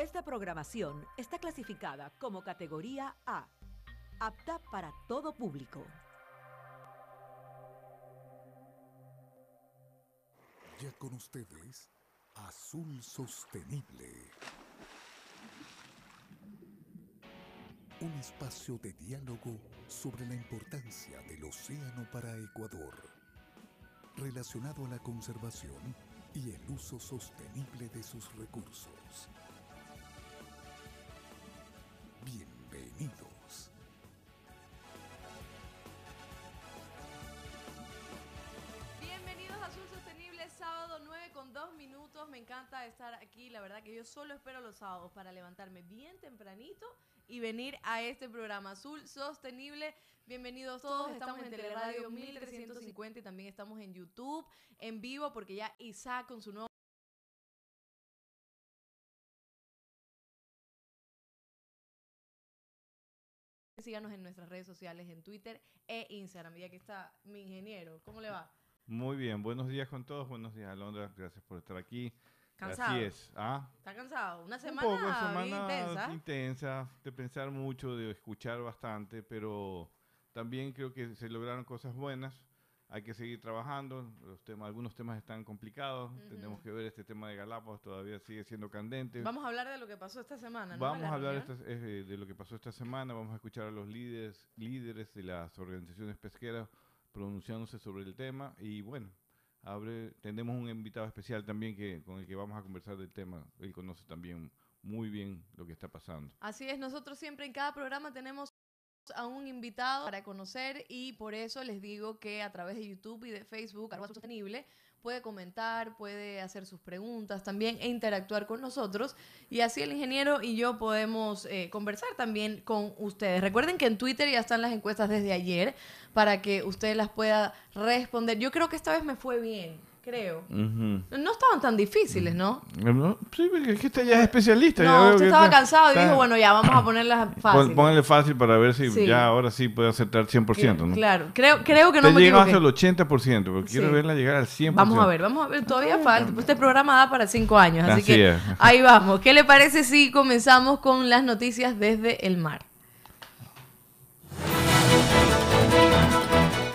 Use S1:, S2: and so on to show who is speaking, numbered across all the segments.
S1: Esta programación está clasificada como categoría A, apta para todo público.
S2: Ya con ustedes, Azul Sostenible. Un espacio de diálogo sobre la importancia del océano para Ecuador, relacionado a la conservación y el uso sostenible de sus recursos. Bienvenidos.
S3: Bienvenidos a Azul Sostenible, sábado 9 con 2 minutos. Me encanta estar aquí. La verdad que yo solo espero los sábados para levantarme bien tempranito y venir a este programa Azul Sostenible. Bienvenidos todos. Estamos en Teleradio 1350 y también estamos en YouTube en vivo porque ya Isaac con su nuevo Síganos en nuestras redes sociales, en Twitter e Instagram. Y aquí está mi ingeniero. ¿Cómo le va?
S4: Muy bien, buenos días con todos, buenos días Alondra, gracias por estar aquí.
S3: Cansado.
S4: Así es, ¿ah?
S3: ¿Está cansado? Una
S4: Un
S3: semana,
S4: poco,
S3: bien
S4: semana
S3: intensa.
S4: intensa, de pensar mucho, de escuchar bastante, pero también creo que se lograron cosas buenas. Hay que seguir trabajando, los temas, algunos temas están complicados, tenemos que ver este tema de Galápagos, todavía sigue siendo candente.
S3: Vamos a hablar de lo que pasó esta semana, ¿no?
S4: Vamos a hablar
S3: reunión.
S4: esta- eh, de lo que pasó esta semana, vamos a escuchar a los líderes, líderes de las organizaciones pesqueras pronunciándose sobre el tema y bueno, abre, tenemos un invitado especial también que con el que vamos a conversar del tema. Él conoce también muy bien lo que está pasando.
S3: Así es, nosotros siempre en cada programa tenemos a un invitado para conocer y por eso les digo que a través de YouTube y de Facebook, arroba sostenible, puede comentar, puede hacer sus preguntas también e interactuar con nosotros y así el ingeniero y yo podemos eh, conversar también con ustedes. Recuerden que en Twitter ya están las encuestas desde ayer para que usted las pueda responder. Yo creo que esta vez me fue bien, creo. No estaban tan difíciles, ¿no?
S4: ¿No? Sí, porque es que usted ya es especialista. ya
S3: No,
S4: veo
S3: usted estaba
S4: está-
S3: cansado y
S4: está-
S3: dijo, bueno, ya vamos a ponerlas
S4: Pon-
S3: fáciles.
S4: Póngale fácil para ver si
S3: Sí.
S4: ya ahora sí puede acertar 100%, ¿no?
S3: Claro, creo, creo que no
S4: Usted
S3: me
S4: llegó hasta el 80%, pero quiero
S3: Sí.
S4: verla llegar al 100%.
S3: Vamos a ver, vamos a ver, todavía falta. Este programa da para cinco años, así,
S4: Así
S3: que
S4: es.
S3: ahí vamos. ¿Qué le parece si comenzamos con las noticias desde el mar?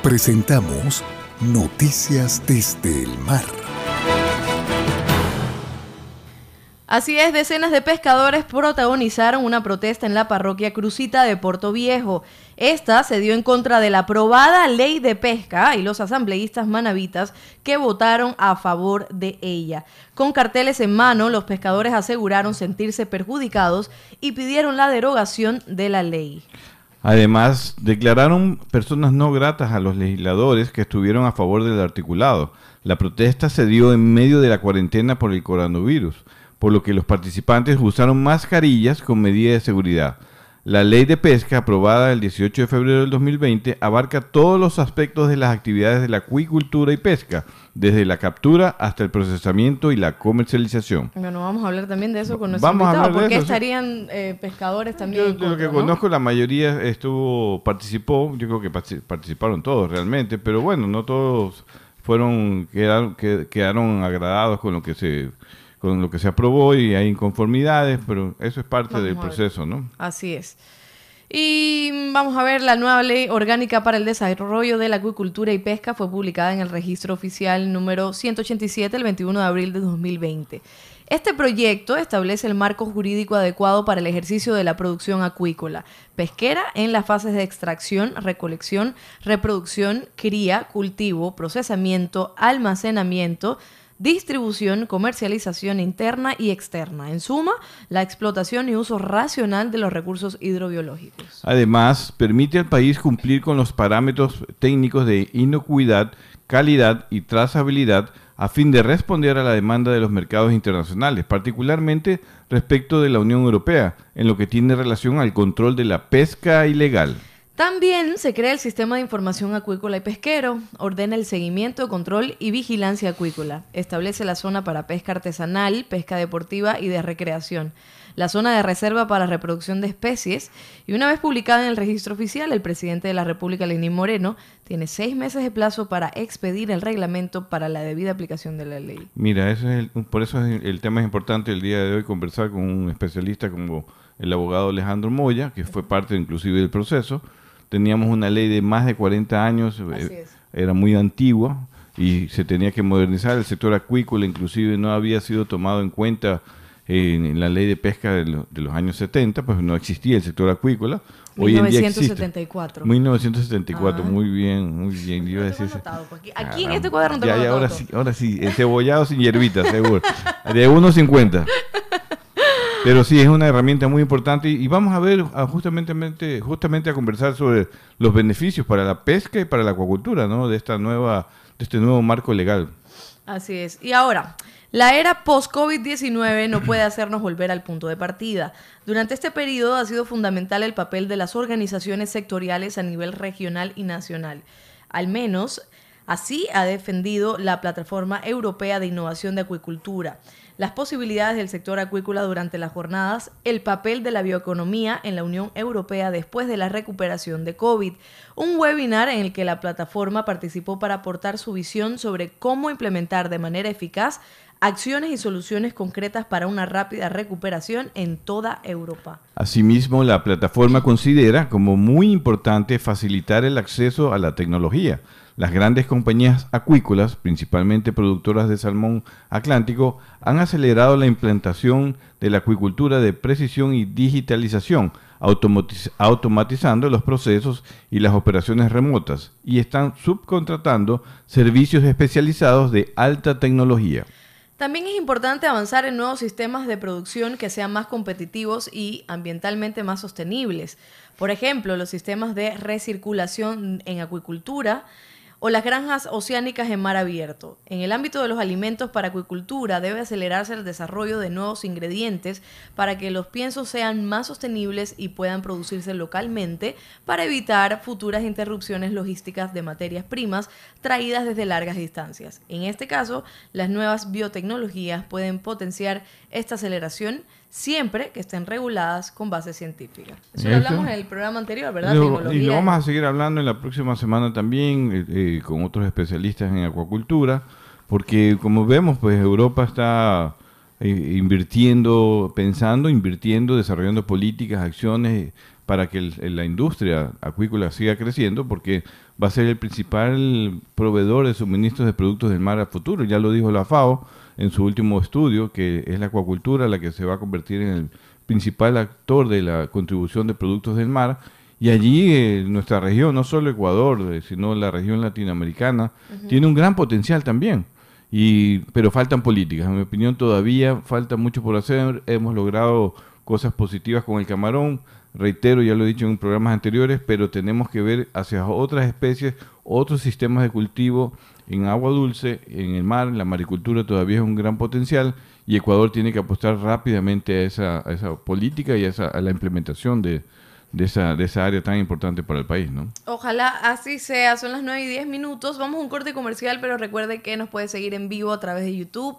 S2: Presentamos Noticias desde el mar.
S3: Así es, decenas de pescadores protagonizaron una protesta en la parroquia Crucita de Puerto Viejo. Esta se dio en contra de la aprobada ley de pesca y los asambleístas manavitas que votaron a favor de ella. Con carteles en mano, los pescadores aseguraron sentirse perjudicados y pidieron la derogación de la ley.
S4: Además, declararon personas no gratas a los legisladores que estuvieron a favor del articulado. La protesta se dio en medio de la cuarentena por el coronavirus, por lo que los participantes usaron mascarillas con medida de seguridad. La ley de pesca, aprobada el 18 de febrero del 2020, abarca todos los aspectos de las actividades de la acuicultura y pesca, desde la captura hasta el procesamiento y la comercialización.
S3: Bueno, vamos a hablar también de eso con nuestro
S4: Vamos a
S3: invitado,
S4: hablar de
S3: porque estarían eh, pescadores también.
S4: Yo lo que conozco, la mayoría estuvo, participó, yo creo que partic- participaron todos realmente, pero bueno, no todos fueron, quedaron, que- quedaron agradados con lo que se con lo que se aprobó y hay inconformidades, pero eso es parte
S3: Vamos
S4: del proceso, ¿no?
S3: Así es. Y vamos a ver, la nueva ley orgánica para el desarrollo de la acuicultura y pesca fue publicada en el registro oficial número 187 el 21 de abril de 2020. Este proyecto establece el marco jurídico adecuado para el ejercicio de la producción acuícola, pesquera en las fases de extracción, recolección, reproducción, cría, cultivo, procesamiento, almacenamiento, distribución, comercialización interna y externa. En suma, la explotación y uso racional de los recursos hidrobiológicos.
S4: Además, permite al país cumplir con los parámetros técnicos de inocuidad, calidad y trazabilidad a fin de responder a la demanda de los mercados internacionales, particularmente respecto de la Unión Europea, en lo que tiene relación al control de la pesca ilegal.
S3: También se crea el Sistema de Información Acuícola y Pesquero, ordena el seguimiento, control y vigilancia acuícola, establece la zona para pesca artesanal, pesca deportiva y de recreación, la zona de reserva para reproducción de especies y una vez publicada en el registro oficial, el presidente de la República, Lenín Moreno, tiene seis meses de plazo para expedir el reglamento para la debida aplicación de la ley.
S4: Mira, eso es por eso es el, tema es importante el día de hoy conversar con un especialista como el abogado Alejandro Moya, que fue parte inclusive del proceso. Teníamos una ley de más de 40 años, eh, era muy antigua y se tenía que modernizar. El sector acuícola inclusive no había sido tomado en cuenta en la ley de pesca de, los años 70, pues no existía el sector acuícola.
S3: Hoy 1974.
S4: En 1974, ah. muy bien, muy bien. Yo
S3: decir, aquí, aquí en este cuaderno te
S4: ya, ya, ahora sí, ahora sí, cebollado sin hierbita, seguro. De 1.50. Pero sí, es una herramienta muy importante y, vamos a ver justamente, a conversar sobre los beneficios para la pesca y para la acuacultura, ¿no? De esta nueva, de este nuevo marco legal.
S3: Así es. Y ahora, la era post-COVID-19 no puede hacernos volver al punto de partida. Durante este periodo ha sido fundamental el papel de las organizaciones sectoriales a nivel regional y nacional. Al menos así ha defendido la Plataforma Europea de Innovación de Acuicultura las posibilidades del sector acuícola durante las jornadas, el papel de la bioeconomía en la Unión Europea después de la recuperación de COVID, un webinar en el que la plataforma participó para aportar su visión sobre cómo implementar de manera eficaz acciones y soluciones concretas para una rápida recuperación en toda Europa.
S4: Asimismo, la plataforma considera como muy importante facilitar el acceso a la tecnología. Las grandes compañías acuícolas, principalmente productoras de salmón atlántico, han acelerado la implantación de la acuicultura de precisión y digitalización, automatizando los procesos y las operaciones remotas, y están subcontratando servicios especializados de alta tecnología.
S3: También es importante avanzar en nuevos sistemas de producción que sean más competitivos y ambientalmente más sostenibles. Por ejemplo, los sistemas de recirculación en acuicultura, o las granjas oceánicas en mar abierto. En el ámbito de los alimentos para acuicultura debe acelerarse el desarrollo de nuevos ingredientes para que los piensos sean más sostenibles y puedan producirse localmente para evitar futuras interrupciones logísticas de materias primas traídas desde largas distancias. En este caso, las nuevas biotecnologías pueden potenciar esta aceleración siempre que estén reguladas con base científica. Eso lo hablamos en el programa anterior, ¿verdad?
S4: y lo vamos a seguir hablando en la próxima semana también eh, eh, con otros especialistas en acuacultura, porque como vemos, pues Europa está eh, invirtiendo, pensando, invirtiendo, desarrollando políticas, acciones para que la industria acuícola siga creciendo, porque va a ser el principal proveedor de suministros de productos del mar a futuro. Ya lo dijo la FAO en su último estudio, que es la acuacultura la que se va a convertir en el principal actor de la contribución de productos del mar. Y allí eh, nuestra región, no solo Ecuador, eh, sino la región latinoamericana, tiene un gran potencial también. Y, pero faltan políticas. En mi opinión todavía falta mucho por hacer. Hemos logrado cosas positivas con el camarón. Reitero, ya lo he dicho en programas anteriores, pero tenemos que ver hacia otras especies, otros sistemas de cultivo en agua dulce, en el mar, la maricultura todavía es un gran potencial y Ecuador tiene que apostar rápidamente a esa, política y a, la implementación de, esa, área tan importante para el país, ¿no?
S3: Ojalá así sea. Son las 9 y 10 minutos. Vamos a un corte comercial, pero recuerde que nos puede seguir en vivo a través de YouTube,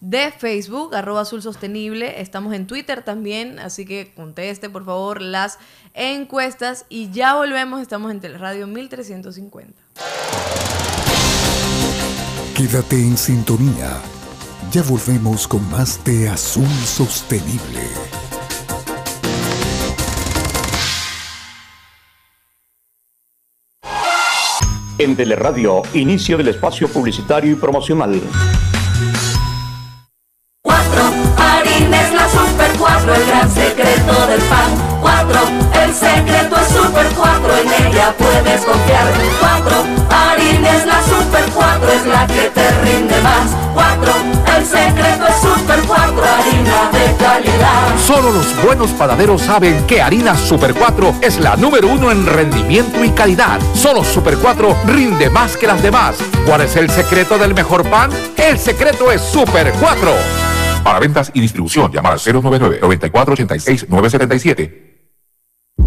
S3: de Facebook, arroba azul. Estamos en Twitter también, así que conteste por favor las encuestas y ya volvemos. Estamos en Teleradio 1350.
S2: Quédate en sintonía. Ya volvemos con más de Azul Sostenible.
S5: En Teleradio, inicio del espacio publicitario y promocional.
S6: Cuatro, harines la super cuatro, el gran secreto del pan. Cuatro, el secreto es super cuatro, en ella puedes confiar. Cuatro, harines la super cuatro, es la que te rinde más. Cuatro, el secreto es super cuatro, harina de calidad.
S7: Solo los buenos panaderos saben que harina super cuatro es la número uno en rendimiento y calidad. Solo super cuatro rinde más que las demás. ¿Cuál es el secreto del mejor pan? El secreto es super cuatro. Para ventas y distribución, llama al 099 9486 977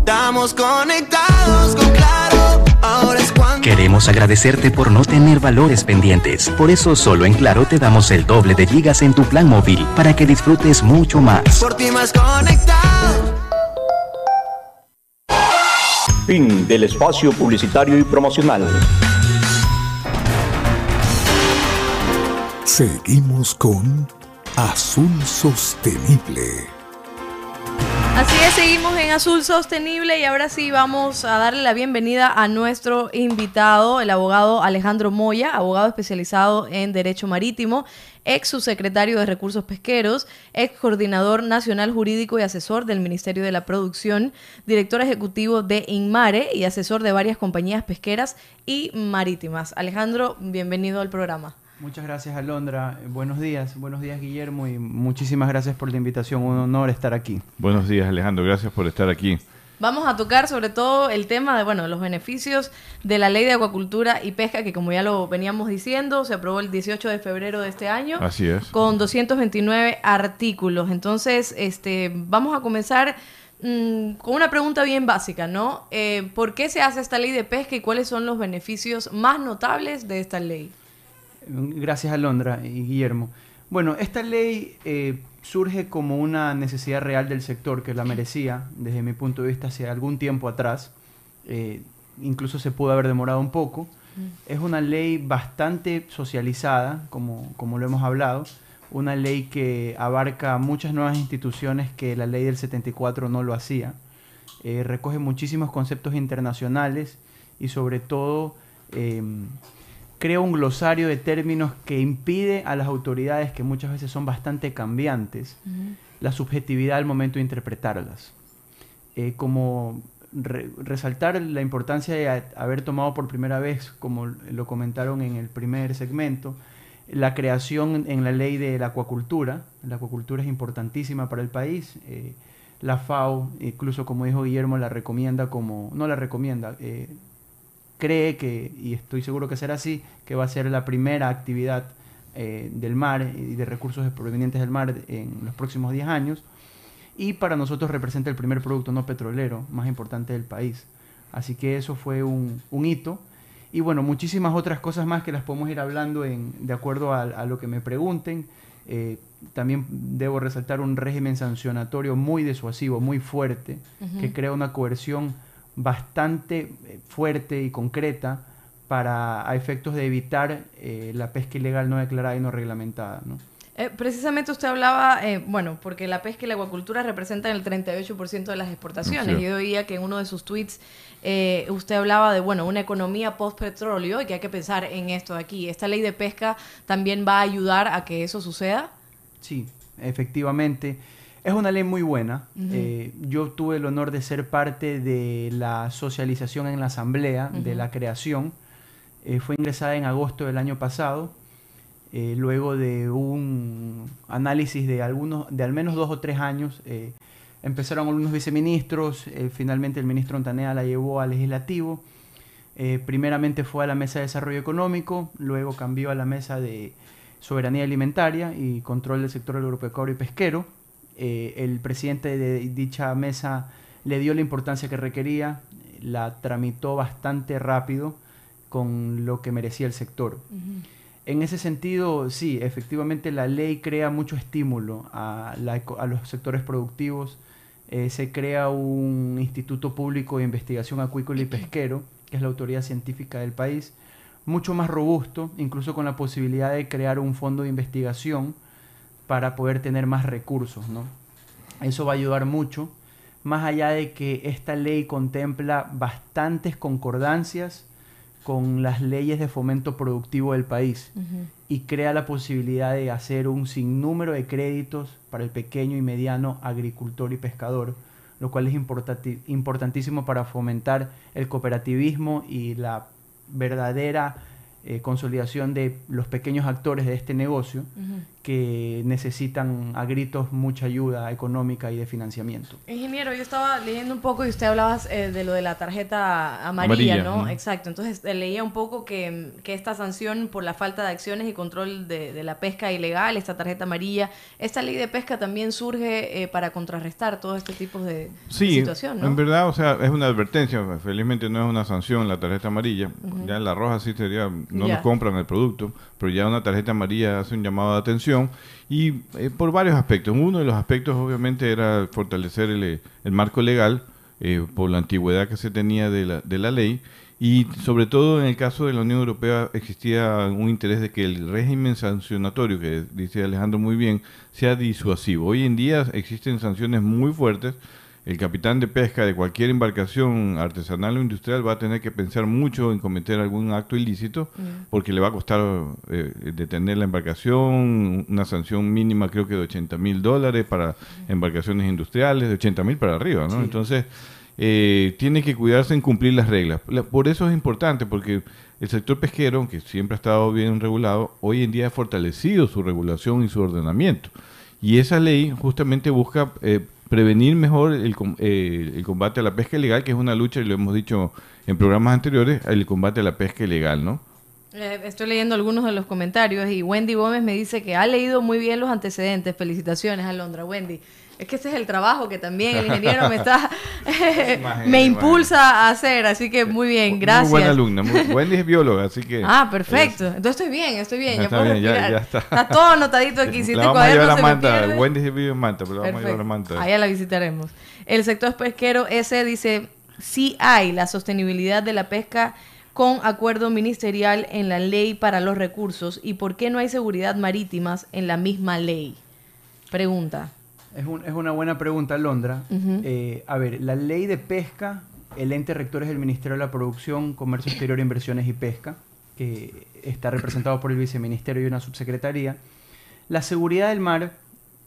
S8: Estamos conectados con Claro. Ahora es cuando.
S9: Queremos agradecerte por no tener valores pendientes. Por eso solo en Claro te damos el doble de gigas en tu plan móvil para que disfrutes mucho más.
S8: Por ti más conectado.
S5: Fin del espacio publicitario y promocional.
S2: Seguimos con Azul Sostenible.
S3: Así es, seguimos en Azul Sostenible y ahora sí vamos a darle la bienvenida a nuestro invitado, el abogado Alejandro Moya, abogado especializado en Derecho Marítimo, ex subsecretario de Recursos Pesqueros, ex coordinador nacional jurídico y asesor del Ministerio de la Producción, director ejecutivo de Inmare y asesor de varias compañías pesqueras y marítimas. Alejandro, bienvenido al programa.
S10: Muchas gracias, Alondra. Buenos días, buenos días, Guillermo, y muchísimas gracias por la invitación. Un honor estar aquí.
S4: Buenos días, Alejandro. Gracias por estar aquí.
S3: Vamos a tocar sobre todo el tema de, bueno, los beneficios de la ley de acuacultura y pesca, que como ya lo veníamos diciendo, se aprobó el 18 de febrero de este año.
S4: Así es.
S3: Con 229 artículos. Entonces, este, vamos a comenzar mm, con una pregunta bien básica, ¿no? Eh, ¿Por qué se hace esta ley de pesca y cuáles son los beneficios más notables de esta ley?
S10: Gracias, Alondra y Guillermo. Bueno, esta ley eh, surge como una necesidad real del sector que la merecía, desde mi punto de vista, hace algún tiempo atrás. Eh, incluso se pudo haber demorado un poco. Es una ley bastante socializada, como, como lo hemos hablado, una ley que abarca muchas nuevas instituciones que la ley del 74 no lo hacía. Eh, recoge muchísimos conceptos internacionales y sobre todo em, crea un glosario de términos que impide a las autoridades, que muchas veces son bastante cambiantes, la subjetividad al momento de interpretarlas. Eh, como resaltar la importancia de haber tomado por primera vez, como lo comentaron en el primer segmento, la creación en la ley de la acuacultura. La acuacultura es importantísima para el país. Eh, la FAO, incluso como dijo Guillermo, la recomienda como, no la recomienda, eh, cree que, y estoy seguro que será así, que va a ser la primera actividad eh, del mar y de recursos provenientes del mar en los próximos 10 años. Y para nosotros representa el primer producto no petrolero más importante del país. Así que eso fue un, hito. Y bueno, muchísimas otras cosas más que las podemos ir hablando en, de acuerdo a, lo que me pregunten. Eh, también debo resaltar un régimen sancionatorio muy disuasivo, muy fuerte, que crea una coerción bastante eh, fuerte y concreta para a efectos de evitar eh, la pesca ilegal no declarada y no reglamentada. ¿no?
S3: Eh, precisamente usted hablaba, bueno, porque la pesca y la acuacultura representan el 38% de las exportaciones. Yo oía que en uno de sus tweets usted hablaba de, bueno, una economía post-petróleo y que hay que pensar en esto de aquí. ¿Esta ley de pesca también va a ayudar a que eso suceda?
S10: Sí, efectivamente. Es una ley muy buena. Eh, yo tuve el honor de ser parte de la socialización en la asamblea, de la creación. Eh, fue ingresada en agosto del año pasado, eh, luego de un análisis de, algunos, de al menos dos o tres años. empezaron algunos viceministros, finalmente el ministro Ontanea la llevó al legislativo. primeramente fue a la mesa de desarrollo económico, luego cambió a la mesa de soberanía alimentaria y control del sector agropecuario y pesquero eh, el presidente de dicha mesa le dio la importancia que requería, la tramitó bastante rápido con lo que merecía el sector. En ese sentido, sí, efectivamente la ley crea mucho estímulo a, los sectores productivos. Eh, se crea un instituto público de investigación acuícola y pesquero, que es la autoridad científica del país, mucho más robusto, incluso con la posibilidad de crear un fondo de investigación para poder tener más recursos, ¿no? Eso va a ayudar mucho, más allá de que esta ley contempla bastantes concordancias con las leyes de fomento productivo del país y crea la posibilidad de hacer un sinnúmero de créditos para el pequeño y mediano agricultor y pescador, lo cual es importantísimo para fomentar el cooperativismo y la verdadera eh, consolidación de los pequeños actores de este negocio que necesitan a gritos mucha ayuda económica y de financiamiento.
S3: Ingeniero, yo estaba leyendo un poco y usted hablaba eh, de lo de la tarjeta amarilla,
S4: Amarilla,
S3: ¿no? Exacto. Entonces eh, leía un poco que, que esta sanción por la falta de acciones y control de, de la pesca ilegal, esta tarjeta amarilla, esta ley de pesca también surge eh, para contrarrestar todo este tipo de, de
S4: Sí,
S3: situación, ¿no?
S4: en verdad, o sea, es una advertencia. Felizmente no es una sanción la tarjeta amarilla. Ya la roja sí sería, no
S3: Ya.
S4: nos compran el producto, pero ya una tarjeta amarilla hace un llamado de atención y eh, por varios aspectos. Uno de los aspectos obviamente era fortalecer el, eh, marco legal eh, por la antigüedad que se tenía de la, de la ley y sobre todo en el caso de la Unión Europea existía un interés de que el régimen sancionatorio, que dice Alejandro muy bien, sea disuasivo. Hoy en día existen sanciones muy fuertes. El capitán de pesca de cualquier embarcación artesanal o industrial va a tener que pensar mucho en cometer algún acto ilícito porque le va a costar eh, detener la embarcación, una sanción mínima creo que de 80 mil dólares para embarcaciones industriales, de 80 mil para arriba, ¿no?
S10: Sí.
S4: Entonces, eh, tiene que cuidarse en cumplir las reglas. La- por eso es importante, porque el sector pesquero, que siempre ha estado bien regulado, hoy en día ha fortalecido su regulación y su ordenamiento. Y esa ley justamente busca eh, prevenir mejor el, eh, el combate a la pesca ilegal, que es una lucha, y lo hemos dicho en programas anteriores, el combate a la pesca ilegal, ¿no?
S3: Eh, estoy leyendo algunos de los comentarios y Wendy Gómez me dice que ha leído muy bien los antecedentes. Felicitaciones, Alondra. Wendy. Es que ese es el trabajo que también el ingeniero me está me impulsa a hacer, así que muy bien, gracias.
S4: Muy buena alumna. Muy, Wendy es bióloga, así que...
S3: Ah, perfecto. Entonces estoy bien, estoy bien. ya
S4: Está
S3: puedo
S4: bien, ya- ya está.
S3: todo anotadito aquí. Si
S4: la
S3: este
S4: vamos a llevar
S3: cuaderno
S4: a
S3: se me
S4: Manta. Wendy vive en Manta, pero la vamos a llevar a
S3: Perfecto.
S4: Manta.
S3: Allá la visitaremos. El sector pesquero ese dice, sí hay la sostenibilidad de la pesca con acuerdo ministerial en la ley para los recursos y por qué no hay seguridad marítimas en la misma ley. Pregunta.
S10: Es, un- es una buena pregunta, Londra. Eh, a ver, la ley de pesca, el ente rector es el Ministerio de la Producción, Comercio Exterior, Inversiones y Pesca, que está representado por el viceministerio y una subsecretaría. La seguridad del mar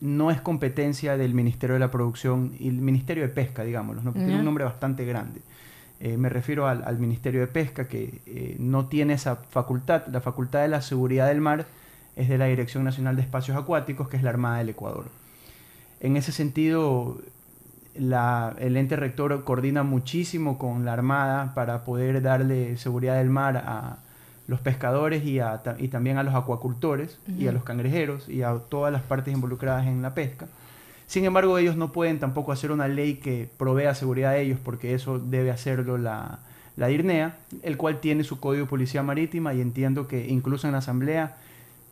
S10: no es competencia del Ministerio de la Producción y el Ministerio de Pesca, digámoslo. ¿no? Tiene un nombre bastante grande. Eh, me refiero al, al Ministerio de Pesca, que eh, no tiene esa facultad. La facultad de la seguridad del mar es de la Dirección Nacional de Espacios Acuáticos, que es la Armada del Ecuador. En ese sentido, la- el ente rector coordina muchísimo con la Armada para poder darle seguridad del mar a los pescadores y, a y también a los acuacultores y a los cangrejeros y a todas las partes involucradas en la pesca. Sin embargo, ellos no pueden tampoco hacer una ley que provea seguridad a ellos porque eso debe hacerlo la, la DIRNEA, el cual tiene su código de policía marítima y entiendo que incluso en la Asamblea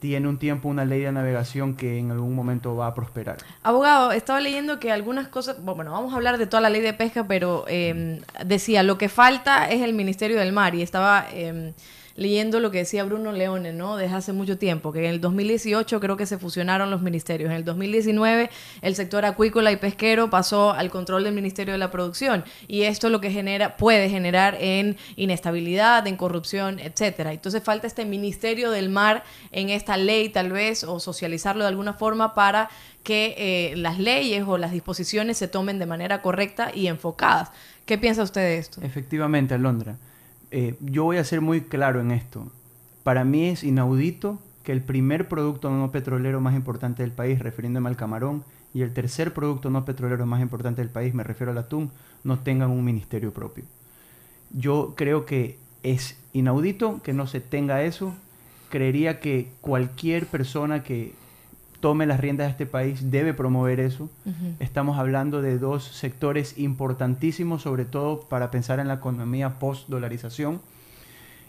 S10: tiene un tiempo una ley de navegación que en algún momento va a prosperar.
S3: Abogado, estaba leyendo que algunas cosas, bueno, vamos a hablar de toda la ley de pesca, pero eh, decía, lo que falta es el Ministerio del Mar y estaba eh, leyendo lo que decía Bruno Leone, ¿no? Desde hace mucho tiempo, que en el 2018 creo que se fusionaron los ministerios. En el 2019 el sector acuícola y pesquero pasó al control del Ministerio de la Producción y esto lo que genera, puede generar en inestabilidad, en corrupción, etcétera. Entonces falta este Ministerio del Mar en esta ley tal vez o socializarlo de alguna forma para que eh, las leyes o las disposiciones se tomen de manera correcta y enfocadas. ¿Qué piensa usted de esto?
S10: Efectivamente, Alondra. Eh, yo voy a ser muy claro en esto. Para mí es inaudito que el primer producto no petrolero más importante del país, refiriéndome al camarón, y el tercer producto no petrolero más importante del país, me refiero al atún, no tengan un ministerio propio. Yo creo que es inaudito que no se tenga eso. Creería que cualquier persona que tome las riendas de este país debe promover eso. Estamos hablando de dos sectores importantísimos, sobre todo para pensar en la economía post-dolarización,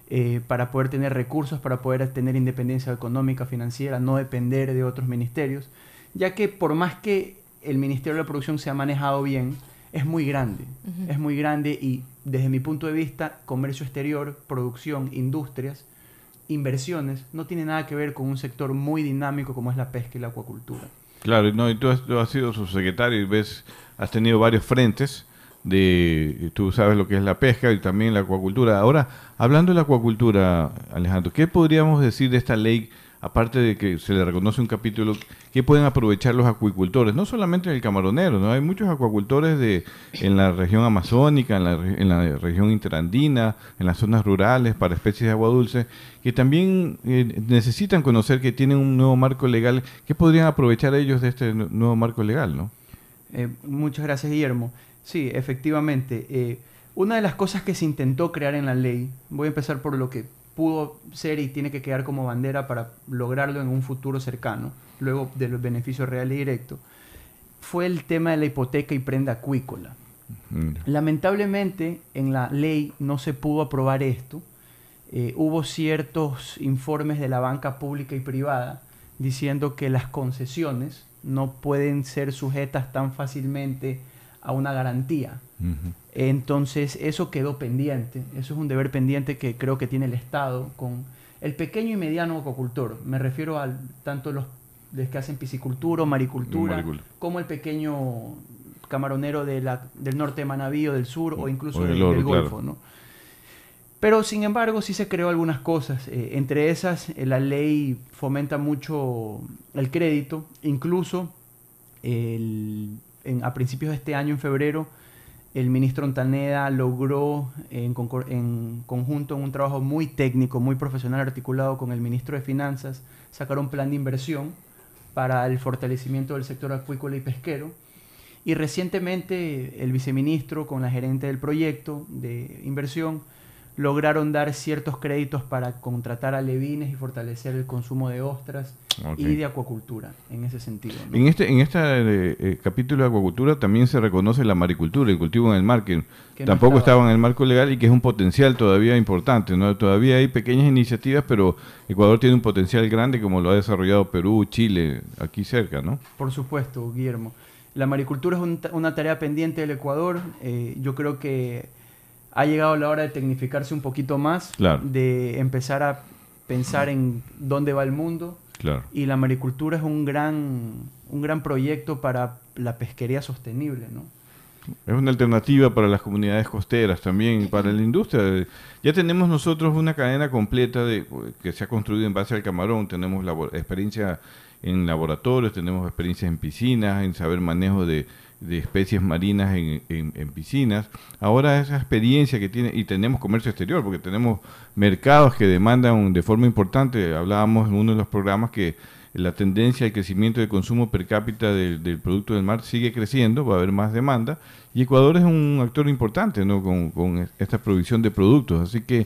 S10: eh, para poder tener recursos, para poder tener independencia económica, financiera, no depender de otros ministerios, ya que por más que el Ministerio de la Producción se ha manejado bien, es muy grande, es muy grande y desde mi punto de vista, comercio exterior, producción, industrias, inversiones, no tiene nada que ver con un sector muy dinámico como es la pesca y la acuacultura.
S4: Claro, no, y tú has, tú has sido subsecretario y ves, has tenido varios frentes de, tú sabes lo que es la pesca y también la acuacultura. Ahora, hablando de la acuacultura, Alejandro, ¿qué podríamos decir de esta ley aparte de que se le reconoce un capítulo, ¿qué pueden aprovechar los acuicultores? No solamente en el camaronero, ¿no? Hay muchos acuacultores de, en la región amazónica, en la, región interandina, en las zonas rurales para especies de agua dulce, que también eh, necesitan conocer que tienen un nuevo marco legal. ¿Qué podrían aprovechar ellos de este nu- nuevo marco legal, no?
S10: Eh, muchas gracias, Guillermo. Sí, efectivamente. eh, una de las cosas que se intentó crear en la ley, voy a empezar por lo que pudo ser y tiene que quedar como bandera para lograrlo en un futuro cercano, luego de los beneficios reales y directos, fue el tema de la hipoteca y prenda acuícola.
S4: Mm.
S10: Lamentablemente, en la ley no se pudo aprobar esto. Eh, hubo ciertos informes de la banca pública y privada diciendo que las concesiones no pueden ser sujetas tan fácilmente a una garantía. Entonces, eso quedó pendiente. Eso es un deber pendiente que creo que tiene el Estado con el pequeño y mediano acuacultor. Me refiero a tanto los, los que hacen piscicultura o maricultura, como el pequeño camaronero de la- del norte de Manaví o del sur o incluso
S4: o del
S10: del,
S4: oro,
S10: del
S4: claro.
S10: Golfo. ¿no? Pero sin embargo sí se creó algunas cosas. Eh, entre esas, eh, la ley fomenta mucho el crédito. Incluso el- a principios de este año, en febrero, el ministro Ontaneda logró en, en conjunto, en un trabajo muy técnico, muy profesional, articulado con el ministro de Finanzas, sacar un plan de inversión para el fortalecimiento del sector acuícola y pesquero. Y recientemente el viceministro con la gerente del proyecto de inversión lograron dar ciertos créditos para contratar alevines y fortalecer el consumo de ostras y de acuacultura en ese sentido. ¿no?
S4: En este, en este eh, eh, capítulo de acuacultura también se reconoce la maricultura, el cultivo en el mar, que,
S10: Que no
S4: tampoco
S10: estaba.
S4: estaba en el marco legal y que es un potencial todavía importante. ¿no? Todavía hay pequeñas iniciativas, pero Ecuador tiene un potencial grande como lo ha desarrollado Perú, Chile, aquí cerca, ¿no?
S10: Por supuesto, Guillermo. La maricultura es un una tarea pendiente del Ecuador. Eh, yo creo que ha llegado la hora de tecnificarse un poquito más,
S4: Claro.
S10: de empezar a pensar en dónde va el mundo.
S4: Claro.
S10: Y la maricultura es un gran, un gran proyecto para la pesquería sostenible, ¿no?
S4: Es una alternativa para las comunidades costeras también, para la industria. Ya tenemos nosotros una cadena completa de, que se ha construido en base al camarón. Tenemos experiencia en laboratorios, tenemos experiencia en piscinas, en saber manejo de, de especies marinas en, en- piscinas. Ahora esa experiencia que tiene, y tenemos comercio exterior, porque tenemos mercados que demandan de forma importante. Hablábamos en uno de los programas que la tendencia al crecimiento del consumo per cápita del, del producto del mar sigue creciendo, va a haber más demanda, y Ecuador es un actor importante ¿no? con, con esta provisión de productos. Así que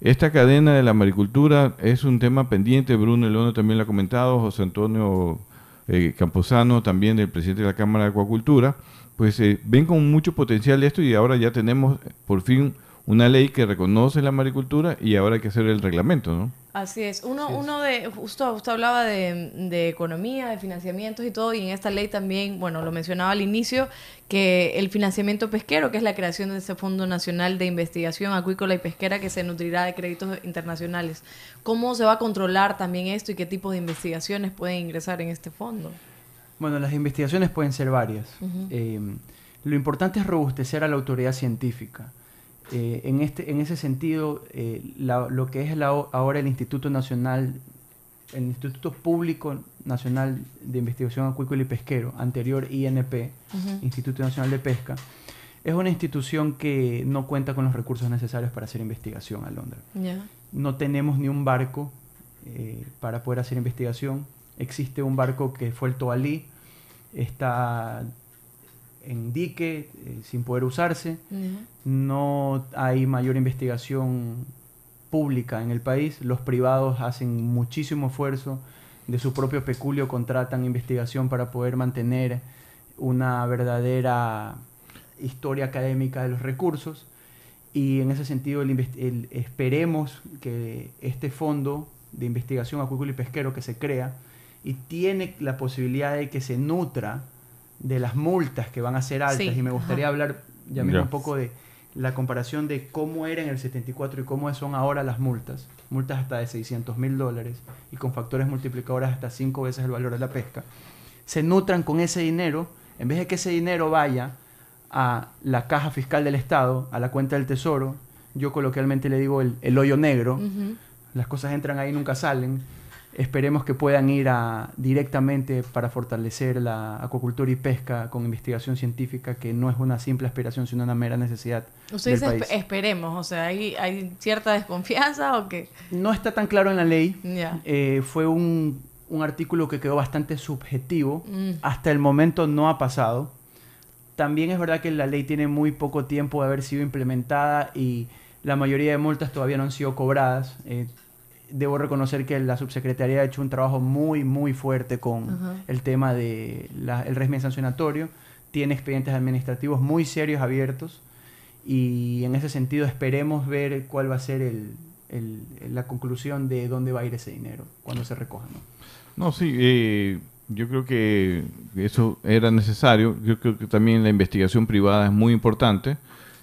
S4: esta cadena de la maricultura es un tema pendiente, Bruno Elono también lo ha comentado, José Antonio eh, Camposano, también del presidente de la Cámara de Acuacultura, pues eh, ven con mucho potencial esto y ahora ya tenemos por fin una ley que reconoce la maricultura y ahora hay que hacer el reglamento, ¿no?
S3: Así es. Uno, uno de, justo usted hablaba de, de economía, de financiamientos y todo, y en esta ley también, bueno, lo mencionaba al inicio, que el financiamiento pesquero, que es la creación de ese Fondo Nacional de Investigación Acuícola y Pesquera que se nutrirá de créditos internacionales. ¿Cómo se va a controlar también esto y qué tipo de investigaciones pueden ingresar en este fondo?
S10: Bueno, las investigaciones pueden ser varias. Eh, lo importante es robustecer a la autoridad científica. Eh, en, este, en ese sentido, eh, la- lo que es la ahora el Instituto Nacional, el Instituto Público Nacional de Investigación Acuícola y Pesquero, anterior INP. Instituto Nacional de Pesca, es una institución que no cuenta con los recursos necesarios para hacer investigación, Alondra.
S3: Ya.
S10: No tenemos ni un barco eh, para poder hacer investigación. Existe un barco que fue el Toalí, está en dique, eh, sin poder usarse. No hay mayor investigación pública en el país. Los privados hacen muchísimo esfuerzo. De su propio peculio contratan investigación para poder mantener una verdadera historia académica de los recursos. Y en ese sentido, el invest- el- esperemos que este fondo de investigación acuícola y pesquero que se crea y tiene la posibilidad de que se nutra de las multas que van a ser altas.
S3: Sí,
S10: Y me gustaría
S3: ajá.
S10: hablar ya mismo un poco de la comparación de cómo era en el 74 y cómo son ahora las multas. Multas hasta de 600 mil dólares y con factores multiplicadores hasta cinco veces el valor de la pesca. Se nutran con ese dinero, en vez de que ese dinero vaya a la caja fiscal del Estado, a la cuenta del Tesoro, yo coloquialmente le digo el, el hoyo negro, las cosas entran ahí y nunca salen. Esperemos que puedan ir a, directamente para fortalecer la acuacultura y pesca con investigación científica, que no es una simple aspiración, sino una mera necesidad
S3: Usted
S10: del
S3: dice
S10: país.
S3: espe- esperemos, o sea, ¿hay, ¿hay cierta desconfianza o qué?
S10: No está tan claro en la ley. Eh, fue un, un artículo que quedó bastante subjetivo.
S3: Mm.
S10: Hasta el momento no ha pasado. También es verdad que la ley tiene muy poco tiempo de haber sido implementada y la mayoría de multas todavía no han sido cobradas. Eh, debo reconocer que la subsecretaría ha hecho un trabajo muy, muy fuerte con
S3: Ajá.
S10: el tema del régimen sancionatorio. Tiene expedientes administrativos muy serios abiertos y en ese sentido esperemos ver cuál va a ser el- el- la conclusión de dónde va a ir ese dinero cuando se recoja. ¿no?
S4: No, sí, eh, yo creo que eso era necesario. Yo creo que también la investigación privada es muy importante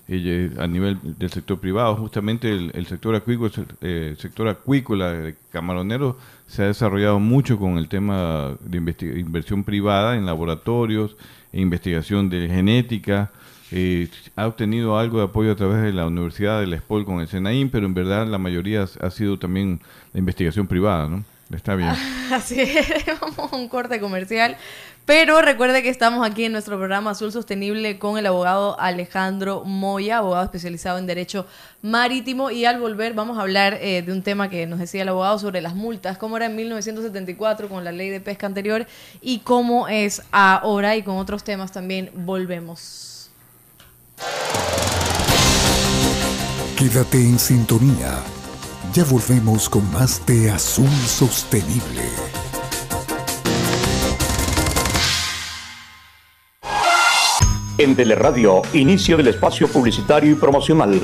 S4: eh, a nivel del sector privado. Justamente el, sector acuícola, eh, sector acuícola de camaronero se ha desarrollado mucho con el tema de inversión privada en laboratorios, e investigación de genética. Eh, ha obtenido algo de apoyo a través de la Universidad del ESPOL con el SENAIM, pero en verdad la mayoría ha sido también la investigación privada, ¿no? Está bien.
S3: Así es, vamos a un corte comercial. Pero recuerde que estamos aquí en nuestro programa Azul Sostenible con el abogado Alejandro Moya, abogado especializado en Derecho Marítimo. Y al volver vamos a hablar eh, de un tema que nos decía el abogado sobre las multas, cómo era en 1974 con la ley de pesca anterior y cómo es ahora y con otros temas también volvemos.
S2: Quédate en sintonía. Ya volvemos con más de Azul Sostenible.
S5: En Teleradio, inicio del espacio publicitario y promocional.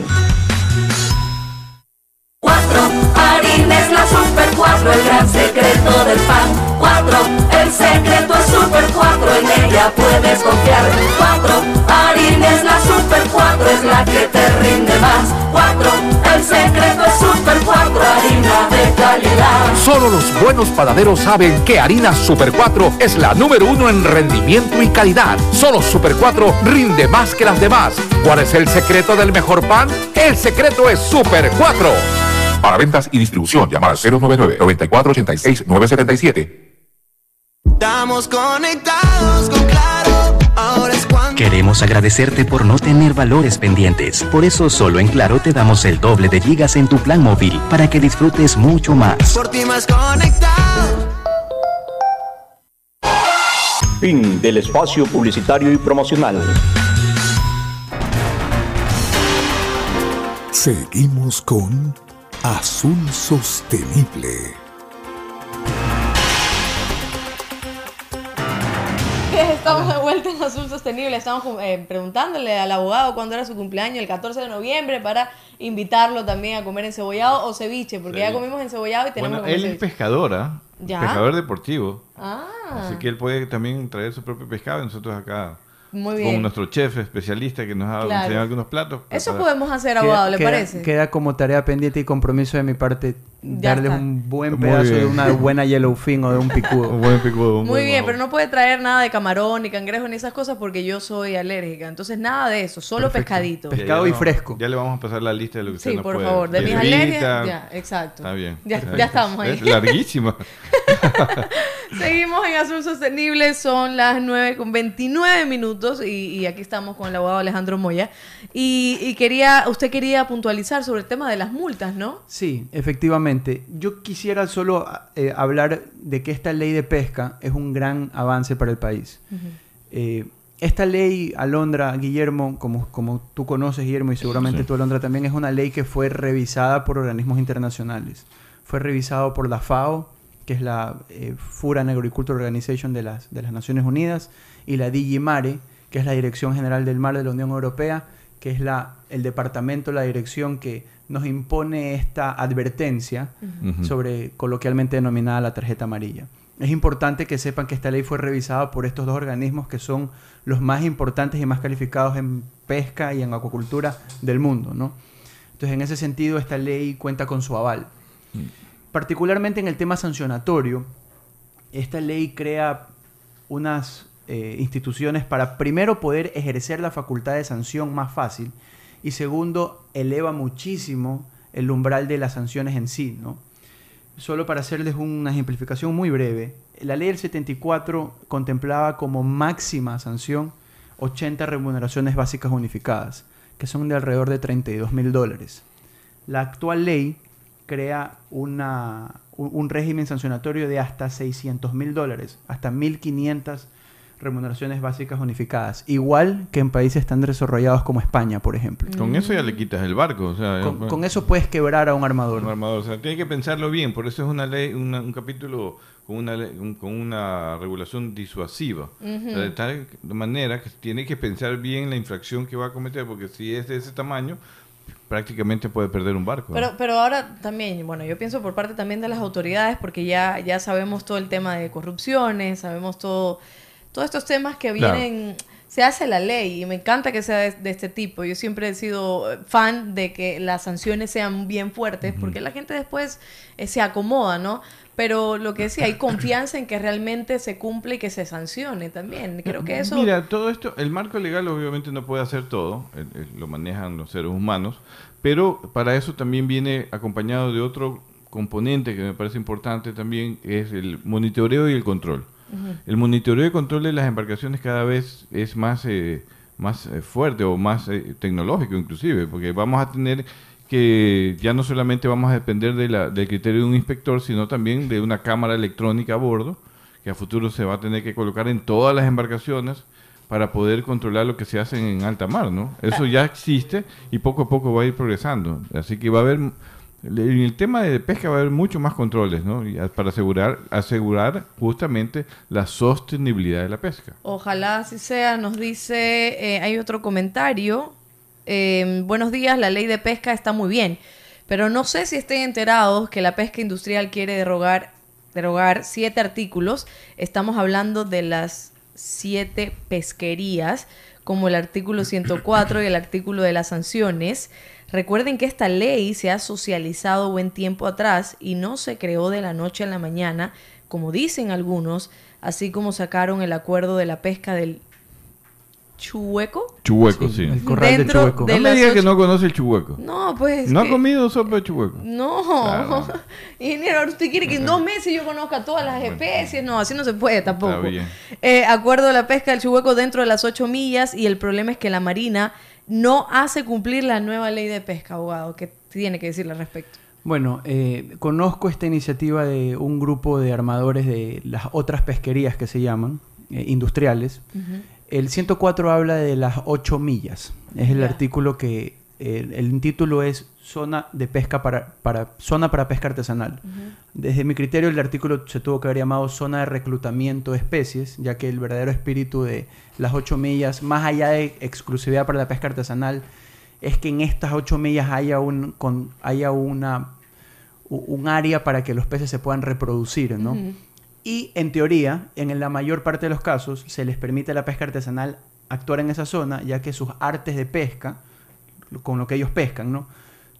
S6: 4. Harina es la super 4, el gran secreto del pan. 4. El secreto es super 4, en ella puedes confiar. 4. Harina es la super 4, es la que te rinde más.
S7: Solo los buenos panaderos saben que Harina Super 4 es la número uno en rendimiento y calidad. Solo Super 4 rinde más que las demás. ¿Cuál es el secreto del mejor pan? El secreto es Super 4. Para ventas y distribución, llama al 099-9486-977.
S8: Estamos conectados con
S9: Queremos agradecerte por no tener valores pendientes. Por eso solo en Claro te damos el doble de gigas en tu plan móvil para que disfrutes mucho más.
S8: Por ti más conectado.
S5: Fin del espacio publicitario y promocional.
S2: Seguimos con Azul Sostenible.
S3: Estamos de vuelta en Azul Sostenible. Estamos eh, preguntándole al abogado cuándo era su cumpleaños, el 14 de noviembre, para invitarlo también a comer encebollado o ceviche, porque ya
S4: Sí.
S3: comimos encebollado y tenemos
S4: Bueno,
S3: que
S4: él es pescadora,
S3: Ya.
S4: pescador deportivo.
S3: Ah,
S4: Así que él puede también traer su propio pescado y nosotros acá,
S3: Muy
S4: con
S3: bien.
S4: nuestro chef especialista que nos ha
S3: Claro.
S4: enseñado algunos platos.
S3: eso
S4: para-
S3: podemos hacer, abogado, ¿le
S10: queda,
S3: parece?
S10: Queda como tarea pendiente y compromiso de mi parte
S3: Ya
S10: darles
S3: está.
S10: un buen
S4: Muy
S10: pedazo de una buena yellowfin o de un picudo.
S4: Un buen picudo. un
S3: Muy
S4: buen
S3: bien, pero no puede traer nada de camarón, ni cangrejo, ni esas cosas porque yo soy alérgica. Entonces, nada de eso, solo
S10: Perfecto.
S3: pescadito.
S10: Pes-
S4: Ya,
S10: pescado
S4: ya
S10: y fresco.
S4: Ya le vamos a pasar la lista de lo que usted
S3: Sí,
S4: nos
S3: por
S4: puede.
S3: favor, de mis alergias. Ya, exacto.
S4: Está bien.
S3: Ya,
S4: Está
S3: ya
S4: bien.
S3: estamos ahí.
S4: Es larguísima.
S3: Seguimos en Azul Sostenible, son las 9 con 29 minutos y, y aquí estamos con el abogado Alejandro Moya. Y, y quería, usted quería puntualizar sobre el tema de las multas, ¿no?
S10: Sí, efectivamente. Yo quisiera solo eh, hablar de que esta ley de pesca es un gran avance para el país. Eh, esta ley, Alondra, Guillermo, como, como tú conoces, Guillermo, y seguramente
S4: Sí.
S10: tú, Alondra, también es una ley que fue revisada por organismos internacionales. Fue revisado por la FAO, que es la eh, Food and Agriculture Organization de las, de las Naciones Unidas, y la DIGIMARE, que es la Dirección General del Mar de la Unión Europea, que es la, el departamento, la dirección que nos impone esta advertencia sobre coloquialmente denominada la tarjeta amarilla. Es importante que sepan que esta ley fue revisada por estos dos organismos que son los más importantes y más calificados en pesca y en acuacultura del mundo, ¿no? Entonces, en ese sentido, esta ley cuenta con su aval. Particularmente en el tema sancionatorio, esta ley crea unas eh, instituciones para primero poder ejercer la facultad de sanción más fácil y segundo, eleva muchísimo el umbral de las sanciones en sí, ¿no? solo para hacerles una ejemplificación muy breve, la ley del 74 contemplaba como máxima sanción 80 remuneraciones básicas unificadas, que son de alrededor de 32 mil dólares. La actual ley crea una, un, un régimen sancionatorio de hasta 600 mil dólares, hasta 1.500 remuneraciones básicas unificadas, igual que en países tan desarrollados como España, por ejemplo.
S4: Con eso ya le quitas el barco. O sea,
S10: Con,
S4: bueno,
S10: con eso puedes quebrar a un armador.
S4: un armador. O sea, tiene que pensarlo bien. Por eso es una ley, una- un capítulo con una, un- con una regulación disuasiva. De tal manera que tiene que pensar bien la infracción que va a cometer, porque si es de ese tamaño, prácticamente puede perder un barco.
S3: Pero, pero ahora también, bueno, yo pienso por parte también de las autoridades, porque ya, ya sabemos todo el tema de corrupciones, sabemos todo, todos estos temas que
S4: Claro.
S3: vienen, se hace la ley y me encanta que sea de, de este tipo. Yo siempre he sido fan de que las sanciones sean bien fuertes, porque la gente después eh, se acomoda, ¿no? Pero lo que decía, hay confianza en que realmente se cumple y que se sancione también. Creo que eso...
S4: Mira, todo esto, el marco legal obviamente no puede hacer todo, el- el- lo manejan los seres humanos, pero para eso también viene acompañado de otro componente que me parece importante también, es el monitoreo y el control. El monitoreo y control de las embarcaciones cada vez es más, eh, más eh, fuerte o más eh, tecnológico inclusive, porque vamos a tener que ya no solamente vamos a depender de la- del criterio de un inspector, sino también de una cámara electrónica a bordo, que a futuro se va a tener que colocar en todas las embarcaciones para poder controlar lo que se hace en alta mar, ¿no? Eso ya existe y poco a poco va a ir progresando. Así que va a haber, en el tema de pesca va a haber mucho más controles, ¿no? Para asegurar, asegurar justamente la sostenibilidad de la pesca.
S3: Ojalá así sea. Nos dice, eh, hay otro comentario. Eh, buenos días, la ley de pesca está muy bien, pero no sé si estén enterados que la pesca industrial quiere derogar, derogar siete artículos. Estamos hablando de las siete pesquerías, como el artículo 104 y el artículo de las sanciones. Recuerden que esta ley se ha socializado buen tiempo atrás y no se creó de la noche a la mañana, como dicen algunos, así como sacaron el acuerdo de la pesca del chueco.
S4: Chuhueco,
S10: Sí,
S4: sí.
S10: el corral
S3: Dentro
S10: chueco.
S3: de
S4: No me
S3: las
S4: diga que no conoce el chuhueco.
S3: No, pues.
S4: ¿No ha comido sopa de chuhueco?
S3: No,
S4: Claro.
S3: ingeniero, ahora usted quiere que en dos meses yo conozca todas las especies. No, así no se puede tampoco.
S4: Está bien.
S3: Eh, acuerdo de la pesca del chuhueco dentro de las ocho millas y el problema es que la Marina no hace cumplir la nueva ley de pesca, abogado. ¿Qué tiene que decirle al respecto?
S10: Bueno, eh, conozco esta iniciativa de un grupo de armadores de las otras pesquerías que se llaman, eh, industriales. El 104 habla de las 8 millas. Es el artículo que el título es zona de pesca para, para zona para pesca artesanal. Desde mi criterio el artículo se tuvo que haber llamado zona de reclutamiento de especies, ya que el verdadero espíritu de las 8 millas, más allá de exclusividad para la pesca artesanal, es que en estas 8 millas haya un con, haya una un área para que los peces se puedan reproducir, ¿no? Y en teoría, en la mayor parte de los casos, se les permite a la pesca artesanal actuar en esa zona, ya que sus artes de pesca, con lo que ellos pescan, ¿no?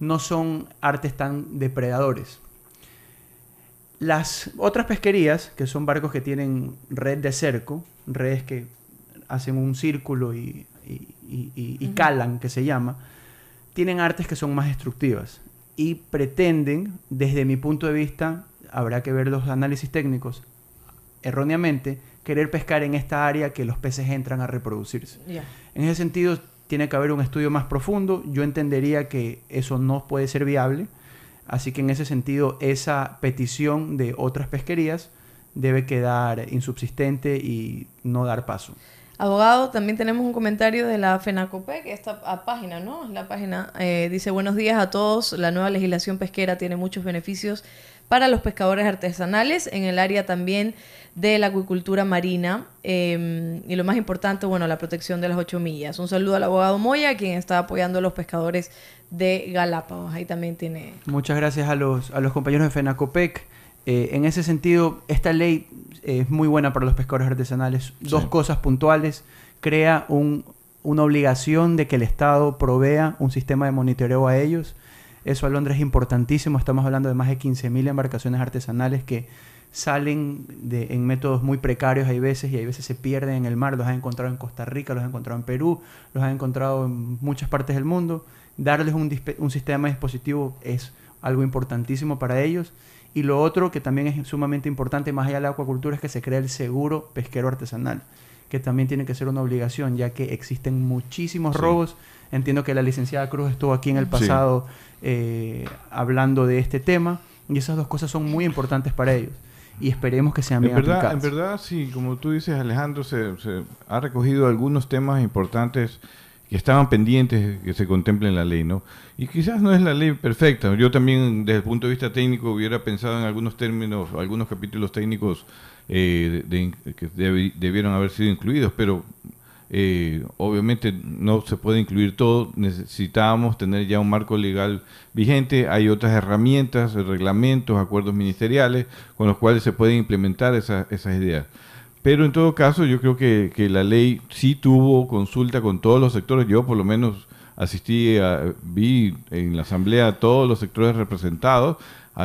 S10: No son artes tan depredadores. Las otras pesquerías, que son barcos que tienen red de cerco, redes que hacen un círculo y, y- y- y- y calan, que se llama, tienen artes que son más destructivas y pretenden, desde mi punto de vista, habrá que ver los análisis técnicos, erróneamente, querer pescar en esta área que los peces entran a reproducirse.
S3: Ya.
S10: En ese sentido, tiene que haber un estudio más profundo. Yo entendería que eso no puede ser viable. Así que en ese sentido, esa petición de otras pesquerías debe quedar insubsistente y no dar paso.
S3: Abogado, también tenemos un comentario de la FENACOPEC, esta a página, ¿no? La página eh, dice, buenos días a todos, la nueva legislación pesquera tiene muchos beneficios para los pescadores artesanales, en el área también de la acuicultura marina eh, y lo más importante, bueno, la protección de las ocho millas. Un saludo al abogado Moya, quien está apoyando a los pescadores de Galápagos. Ahí también tiene...
S10: Muchas gracias a los, a los compañeros de FENACOPEC. Eh, en ese sentido, esta ley es muy buena para los pescadores artesanales. Dos
S4: Sí.
S10: cosas puntuales. Crea un- una obligación de que el Estado provea un sistema de monitoreo a ellos. Eso a Londres es importantísimo. Estamos hablando de más de 15.000 embarcaciones artesanales que salen de, en métodos muy precarios hay veces y hay veces se pierden en el mar. Los han encontrado en Costa Rica, los han encontrado en Perú, los han encontrado en muchas partes del mundo. Darles un, un sistema dispositivo es algo importantísimo para ellos Y lo otro que también es sumamente importante, más allá de la acuacultura, es que se crea el seguro pesquero artesanal, que también tiene que ser una obligación, ya que existen muchísimos
S4: Sí.
S10: robos. Entiendo que la licenciada Cruz estuvo aquí en el
S4: Sí.
S10: pasado eh, hablando de este tema, y esas dos cosas son muy importantes para ellos. Y esperemos que sean
S4: En
S10: bien
S4: verdad, en
S10: aplicadas.
S4: verdad, sí, como tú dices, Alejandro, se, se ha recogido algunos temas importantes que estaban pendientes que se contemplen en la ley, ¿no? Y quizás no es la ley perfecta. Yo también, desde el punto de vista técnico, hubiera pensado en algunos términos, algunos capítulos técnicos eh, de- de- que debi- debieron haber sido incluidos, pero eh, obviamente no se puede incluir todo. Necesitábamos tener ya un marco legal vigente. Hay otras herramientas, reglamentos, acuerdos ministeriales con los cuales se pueden implementar esa- esas ideas. Pero en todo caso, yo creo que, que la ley sí tuvo consulta con todos los sectores. Yo por lo menos asistí, a, vi en la asamblea a todos los sectores representados,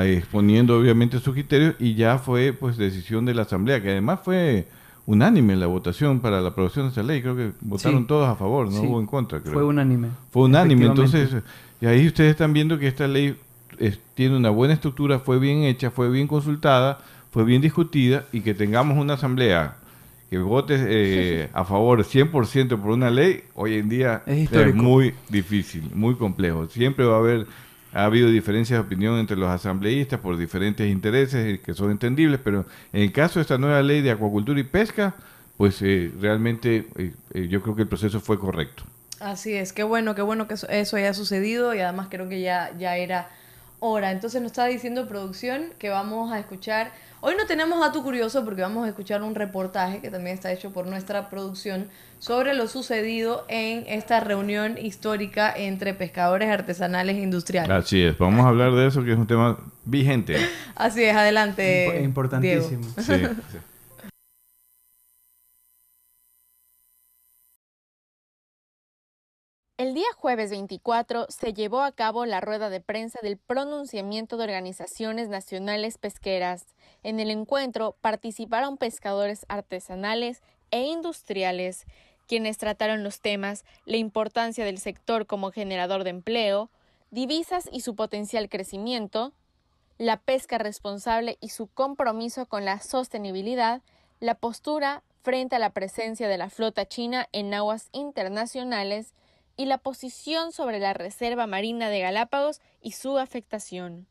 S4: exponiendo obviamente sus criterios y ya fue pues decisión de la asamblea, que además fue unánime la votación para la aprobación de esa ley. Creo que votaron
S10: Sí.
S4: todos a favor, no
S10: Sí.
S4: hubo en contra. Creo.
S10: Fue unánime.
S4: Fue unánime, entonces, y ahí ustedes están viendo que esta ley es- tiene una buena estructura, fue bien hecha, fue bien consultada, fue bien discutida y que tengamos una asamblea que vote eh, a favor 100% por una ley, hoy en día
S10: Es
S4: muy difícil, muy complejo. Siempre va a haber, ha habido diferencias de opinión entre los asambleístas por diferentes intereses eh, que son entendibles, pero en el caso de esta nueva ley de acuacultura y pesca, pues eh, realmente eh, eh, yo creo que el proceso fue correcto.
S3: Así es, qué bueno, qué bueno que eso, eso haya sucedido y además creo que ya, ya era hora. Entonces nos está diciendo producción que vamos a escuchar, hoy no tenemos dato curioso porque vamos a escuchar un reportaje que también está hecho por nuestra producción sobre lo sucedido en esta reunión histórica entre pescadores artesanales e industriales.
S4: Así es, vamos a hablar de eso que es un tema vigente.
S3: Así es, adelante.
S10: Impo- importantísimo.
S3: Diego.
S4: Sí, sí.
S11: El día jueves 24 se llevó a cabo la rueda de prensa del pronunciamiento de organizaciones nacionales pesqueras. En el encuentro participaron pescadores artesanales e industriales, quienes trataron los temas la importancia del sector como generador de empleo, divisas y su potencial crecimiento, la pesca responsable y su compromiso con la sostenibilidad, la postura frente a la presencia de la flota china en aguas internacionales y la posición sobre la Reserva Marina de Galápagos y su afectación.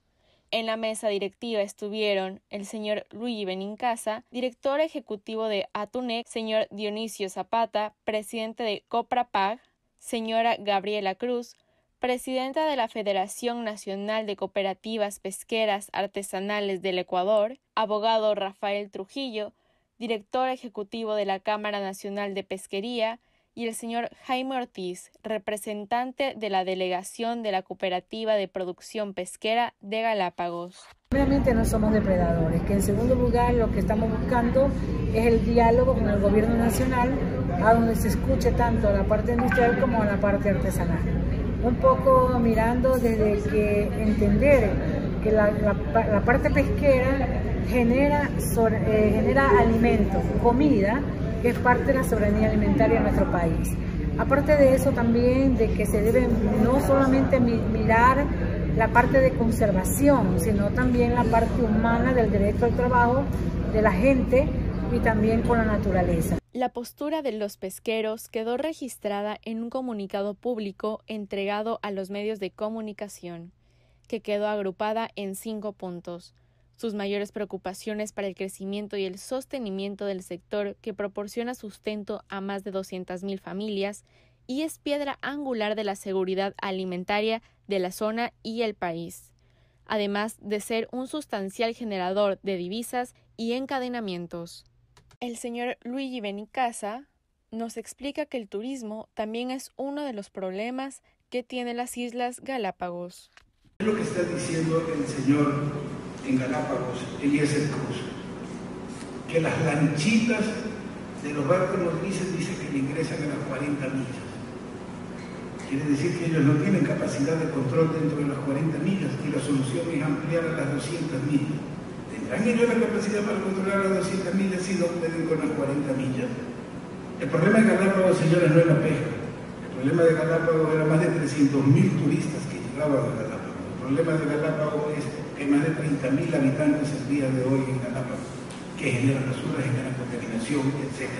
S11: En la mesa directiva estuvieron el señor Luigi Benincasa, director ejecutivo de Atunec, señor Dionisio Zapata, presidente de Coprapag, señora Gabriela Cruz, presidenta de la Federación Nacional de Cooperativas Pesqueras Artesanales del Ecuador, abogado Rafael Trujillo, director ejecutivo de la Cámara Nacional de Pesquería, y el señor Jaime Ortiz, representante de la delegación de la Cooperativa de Producción Pesquera de Galápagos.
S12: Obviamente no somos depredadores, que en segundo lugar lo que estamos buscando es el diálogo con el gobierno nacional, a donde se escuche tanto la parte industrial como la parte artesanal. Un poco mirando desde que entender que la, la, la parte pesquera genera, eh, genera alimento, comida, que es parte de la soberanía alimentaria de nuestro país. Aparte de eso también de que se debe no solamente mi, mirar la parte de conservación, sino también la parte humana del derecho al trabajo de la gente y también con la naturaleza.
S11: La postura de los pesqueros quedó registrada en un comunicado público entregado a los medios de comunicación, que quedó agrupada en cinco puntos sus mayores preocupaciones para el crecimiento y el sostenimiento del sector que proporciona sustento a más de 200.000 familias y es piedra angular de la seguridad alimentaria de la zona y el país, además de ser un sustancial generador de divisas y encadenamientos. El señor Luigi Benicasa nos explica que el turismo también es uno de los problemas que tienen las Islas Galápagos.
S13: Lo que está diciendo el señor en Galápagos, Eliezer Cruz, que las lanchitas de los barcos dicen que le ingresan a las 40 millas. Quiere decir que ellos no tienen capacidad de control dentro de las 40 millas y la solución es ampliar a las 200 millas. ¿Tendrán ellos la capacidad para controlar las 200 millas si no pueden con las 40 millas? El problema de Galápagos, señores, no es la pesca. El problema de Galápagos era más de 300.000 turistas que llegaban a Galápagos. El problema de Galápagos es que hay más de 30.000 habitantes el día de hoy en Galápagos, que generan basura, generan contaminación, etc.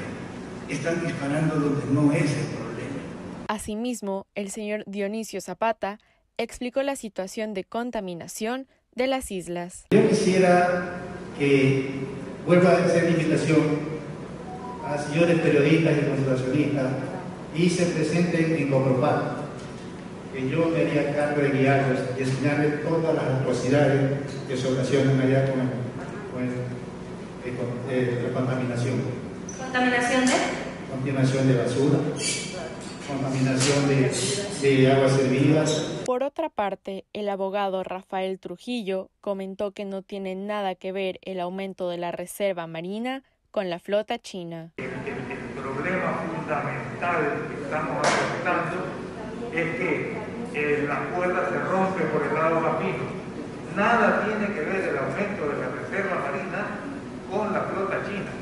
S13: Están disparando donde no es el problema.
S11: Asimismo, el señor Dionisio Zapata explicó la situación de contaminación de las islas.
S14: Yo quisiera que vuelva a hacer invitación a señores periodistas y conservacionistas y se presenten en Copropal, que yo me haría cargo de guiarlos y enseñarles todas las atrocidades que se ocasionan allá con, con eh, la contaminación.
S15: ¿Contaminación de?
S14: Contaminación de basura, contaminación de, de aguas servidas.
S11: Por otra parte, el abogado Rafael Trujillo comentó que no tiene nada que ver el aumento de la reserva marina con la flota china.
S16: El, problema fundamental que estamos afrontando es que eh, la cuerda se rompe por el lado vapino. Nada tiene que ver el aumento de la reserva marina con la flota china.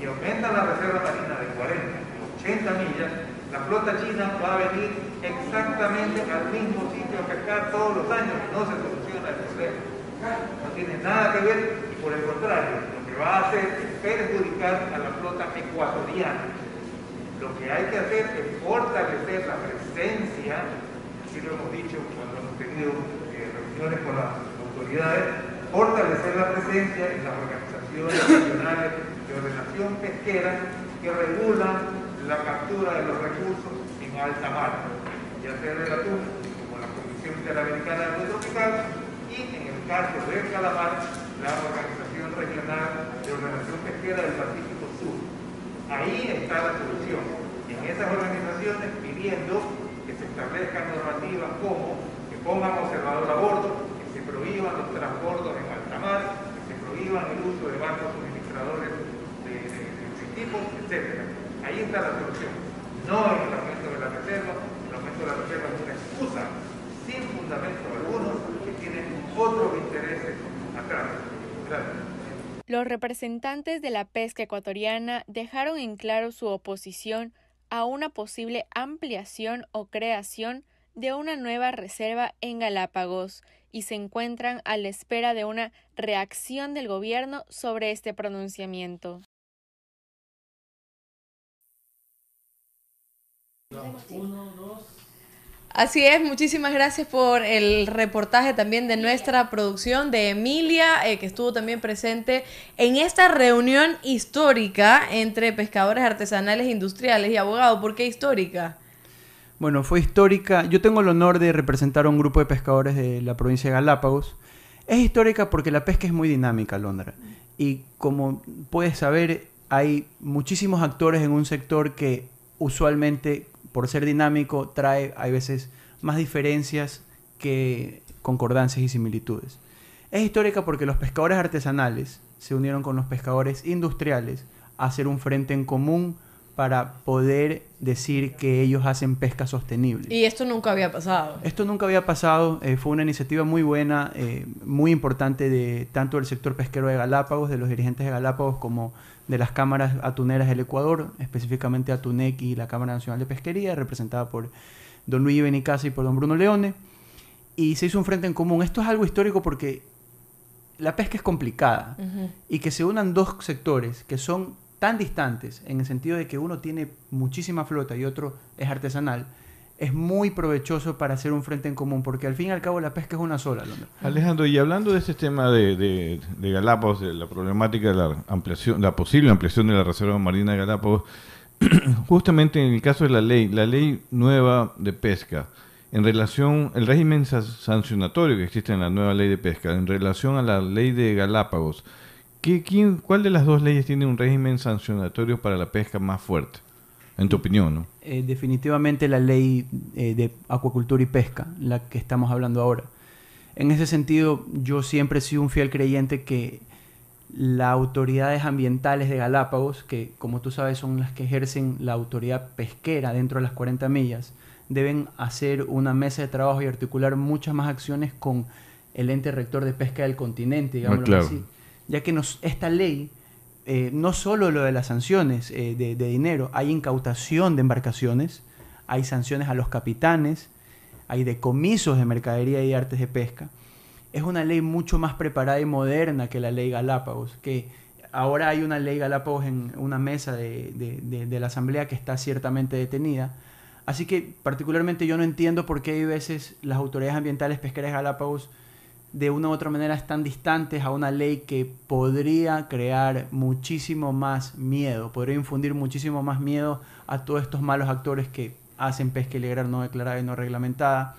S16: Si aumenta la reserva marina de 40 a 80 millas, la flota china va a venir exactamente al mismo sitio a pescar todos los años y no se soluciona el problema. No tiene nada que ver y por el contrario, lo que va a hacer es perjudicar a la flota ecuatoriana. Lo que hay que hacer es fortalecer la presencia, lo hemos dicho cuando hemos tenido eh, reuniones con las autoridades, fortalecer la presencia en las organizaciones nacionales de ordenación pesquera que regulan la captura de los recursos en alta mar, ya sea del atún, como la Comisión Interamericana de Tropical, y en el caso del calamar, la Organización Regional de Ordenación Pesquera del Pacífico Sur. Ahí está la solución. En esas organizaciones pidiendo que se establezcan normativas como que pongan observador a bordo, que se prohíban los transbordos en alta mar, que se prohíban el uso de barcos suministradores de, de tipos, etcétera. Ahí está la solución. No el aumento de la reserva. El aumento de la reserva es una excusa sin fundamento alguno que tiene otros intereses atrás. Gracias.
S11: Los representantes de la pesca ecuatoriana dejaron en claro su oposición a una posible ampliación o creación de una nueva reserva en Galápagos y se encuentran a la espera de una reacción del gobierno sobre este pronunciamiento.
S3: Así es, muchísimas gracias por el reportaje también de nuestra producción de Emilia, eh, que estuvo también presente en esta reunión histórica entre pescadores artesanales, industriales y abogados. ¿Por qué histórica?
S10: Bueno, fue histórica. Yo tengo el honor de representar a un grupo de pescadores de la provincia de Galápagos. Es histórica porque la pesca es muy dinámica, Londra. Y como puedes saber, hay muchísimos actores en un sector que usualmente por ser dinámico, trae, hay veces, más diferencias que concordancias y similitudes. Es histórica porque los pescadores artesanales se unieron con los pescadores industriales a hacer un frente en común para poder decir que ellos hacen pesca sostenible.
S3: Y esto nunca había pasado.
S10: Esto nunca había pasado, eh, fue una iniciativa muy buena, eh, muy importante de tanto del sector pesquero de Galápagos, de los dirigentes de Galápagos, como de las cámaras atuneras del Ecuador, específicamente Atunec y la Cámara Nacional de Pesquería, representada por don Luis Benicasa y por don Bruno Leone. Y se hizo un frente en común. Esto es algo histórico porque la pesca es complicada y que se unan dos sectores que son tan distantes en el sentido de que uno tiene muchísima flota y otro es artesanal, es muy provechoso para hacer un frente en común, porque al fin y al cabo la pesca es una sola.
S4: Alejandro, y hablando de este tema de, de, Galápagos, de la problemática de la ampliación, la posible ampliación de la Reserva Marina de Galápagos, justamente en el caso de la ley, la ley nueva de pesca, en relación, el régimen sancionatorio que existe en la nueva ley de pesca, en relación a la ley de Galápagos, ¿qué, quién, ¿cuál de las dos leyes tiene un régimen sancionatorio para la pesca más fuerte? En tu opinión, ¿no?
S10: Eh, definitivamente la ley eh, de acuacultura y pesca, la que estamos hablando ahora. En ese sentido, yo siempre he sido un fiel creyente que las autoridades ambientales de Galápagos, que como tú sabes son las que ejercen la autoridad pesquera dentro de las 40 millas, deben hacer una mesa de trabajo y articular muchas más acciones con el ente rector de pesca del continente, ah, digamos así. Ya que nos, esta ley eh, no solo lo de las sanciones eh, de, dinero, hay incautación de embarcaciones, hay sanciones a los capitanes, hay decomisos de mercadería y artes de pesca. es una ley mucho más preparada y moderna que la ley Galápagos, que ahora hay una ley Galápagos en una mesa de, de- de- la Asamblea que está ciertamente detenida. Así que particularmente yo no entiendo por qué hay veces las autoridades ambientales pesqueras Galápagos de una u otra manera están distantes a una ley que podría crear muchísimo más miedo, podría infundir muchísimo más miedo a todos estos malos actores que hacen pesca ilegal no declarada y no reglamentada,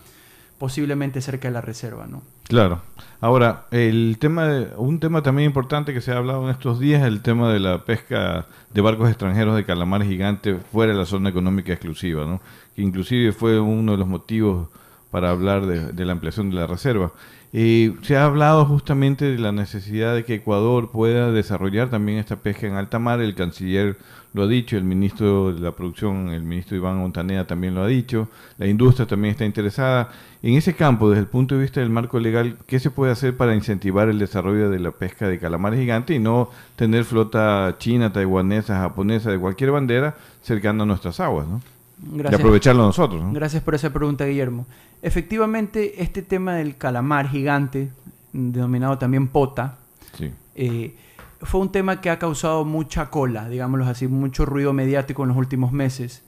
S10: posiblemente cerca de la reserva, ¿no?
S4: Claro. Ahora, el tema de- un tema también importante que se ha hablado en estos días el tema de la pesca de barcos extranjeros de calamar gigante fuera de la zona económica exclusiva, ¿no? Que inclusive fue uno de los motivos para hablar de la ampliación de la reserva. Se ha hablado justamente de la necesidad de que Ecuador pueda desarrollar también esta pesca en alta mar. El canciller lo ha dicho, el ministro de la producción, el ministro Iván Montaneda también lo ha dicho. La industria también está interesada. En ese campo, desde el punto de vista del marco legal, ¿qué se puede hacer para incentivar el desarrollo de la pesca de calamares gigantes y no tener flota china, taiwanesa, japonesa, de cualquier bandera cercana a nuestras aguas? ¿no? Y aprovecharlo nosotros. ¿no?
S10: Gracias por esa pregunta, Guillermo. Efectivamente, este tema del calamar gigante, denominado también pota,
S4: Sí.
S10: eh, fue un tema que ha causado mucha cola, digámoslo así, mucho ruido mediático en los últimos meses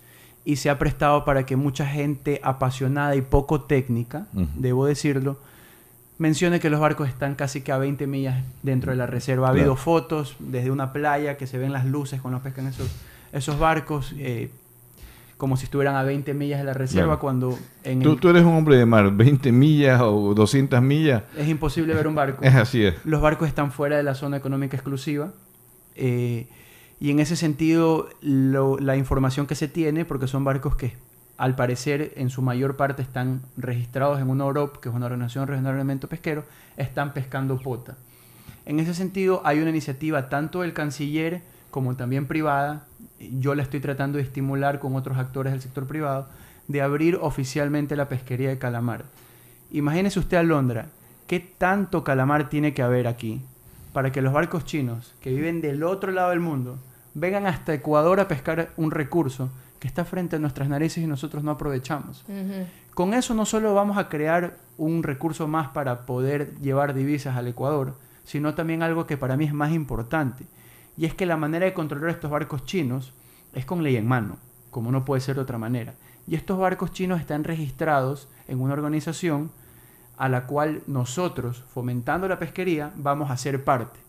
S10: y se ha prestado para que mucha gente apasionada y poco técnica, debo decirlo, mencione que los barcos están casi que a 20 millas dentro de la reserva. Ha habido
S4: Claro.
S10: fotos desde una playa que se ven las luces cuando pescan esos, esos barcos, eh, como si estuvieran a 20 millas de la reserva,
S4: Claro.
S10: cuando en
S4: Tú,
S10: el-
S4: tú eres un hombre de mar, 20 millas o 200 millas.
S10: es imposible ver un barco.
S4: Es así es.
S10: Los barcos están fuera de la zona económica exclusiva. eh, y en ese sentido, lo- la información que se tiene, porque son barcos que al parecer en su mayor parte están registrados en una OROP, que es una organización regional de Reglamento pesquero, están pescando pota. En ese sentido, hay una iniciativa tanto del canciller como también privada, yo la estoy tratando de estimular con otros actores del sector privado, de abrir oficialmente la pesquería de calamar. Imagínese usted Alondra, ¿qué tanto calamar tiene que haber aquí para que los barcos chinos que viven del otro lado del mundo vengan hasta Ecuador a pescar un recurso que está frente a nuestras narices y nosotros no aprovechamos? Con eso no solo vamos a crear un recurso más para poder llevar divisas al Ecuador, sino también algo que para mí es más importante. Y es que la manera de controlar estos barcos chinos es con ley en mano, como no puede ser de otra manera. Y estos barcos chinos están registrados en una organización a la cual nosotros, fomentando la pesquería, vamos a ser parte.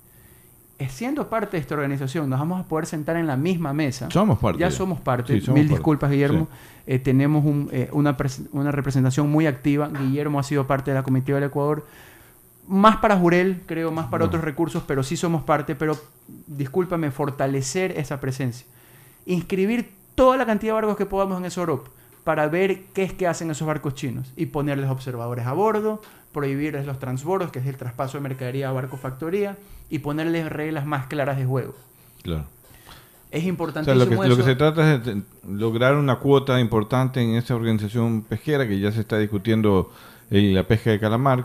S10: Eh, Siendo parte de esta organización, nos vamos a poder sentar en la misma mesa.
S4: Somos parte
S10: Ya somos parte.
S4: Sí, somos
S10: Mil
S4: parte.
S10: disculpas, Guillermo.
S4: Sí.
S10: Eh, tenemos un, eh, una, una representación muy activa. Guillermo ha sido parte de la comitiva del Ecuador. Más para Jurel, creo, más para
S4: No.
S10: otros recursos, pero sí somos parte. Pero discúlpame, fortalecer esa presencia. Inscribir toda la cantidad de barcos que podamos en ese Europa para ver qué es que hacen esos barcos chinos y ponerles observadores a bordo, prohibirles los transbordos, que es el traspaso de mercadería a barco factoría, y ponerles reglas más claras de juego.
S4: Claro.
S10: Es
S4: O sea, lo que, lo que se trata es de lograr una cuota importante en esa organización pesquera que ya se está discutiendo en la pesca de calamar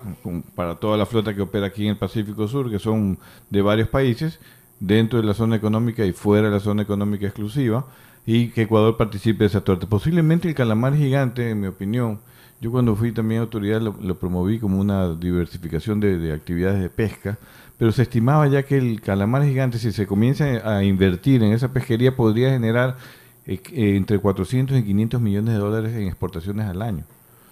S4: para toda la flota que opera aquí en el Pacífico Sur, que son de varios países, dentro de la zona económica y fuera de la zona económica exclusiva, y que Ecuador participe de esa torta. Posiblemente el calamar gigante, en mi opinión, yo cuando fui también autoridad lo, promoví como una diversificación de, de actividades de pesca, pero se estimaba ya que el calamar gigante, si se comienza a invertir en esa pesquería, podría generar eh, entre 400 y 500 millones de dólares en exportaciones al año.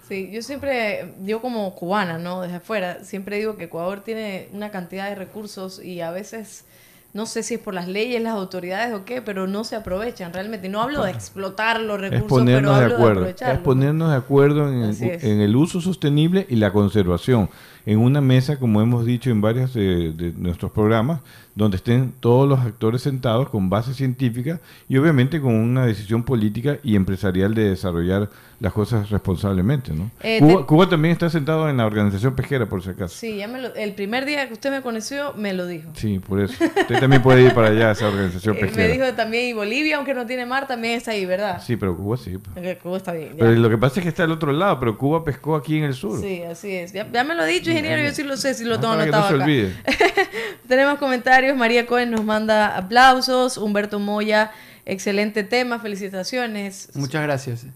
S3: Sí, yo siempre, yo como cubana, ¿no? Desde afuera, siempre digo que Ecuador tiene una cantidad de recursos y a veces, no sé si es por las leyes, las autoridades o qué, pero no se aprovechan realmente. No hablo de explotar los
S4: Es
S3: recursos, pero
S4: ponernos de
S3: hablo de
S4: acuerdo, es
S3: aprovecharlos.
S4: ponernos de acuerdo en
S3: Así
S4: el,
S3: es.
S4: en el uso sostenible y la conservación. En una mesa, como hemos dicho en varios de, de nuestros programas, donde estén todos los actores sentados con base científica y obviamente con una decisión política y empresarial de desarrollar las cosas responsablemente. ¿no?
S3: Eh,
S4: Cuba,
S3: te-
S4: Cuba también está sentado en la organización pesquera, por si acaso.
S3: Sí, ya me lo- el primer día que usted me conoció, me lo dijo.
S4: Sí, por eso. Usted también puede ir para allá a esa organización
S3: Eh, me
S4: pesquera.
S3: dijo también, y Bolivia, aunque no tiene mar, también está ahí, ¿verdad?
S4: Sí, pero Cuba sí. pues.
S3: Cuba está bien. ya.
S4: Pero lo que pasa es que está al otro lado, pero Cuba pescó aquí en el sur.
S3: Sí, así es. Ya, ya me lo ha dicho, ingeniero, yo sí lo sé, si lo
S4: Ah,
S3: tengo
S4: no
S3: anotado
S4: se
S3: acá.
S4: olvide.
S3: Tenemos comentarios. María Cohen nos manda aplausos. Humberto Moya, excelente tema, felicitaciones.
S10: Muchas gracias.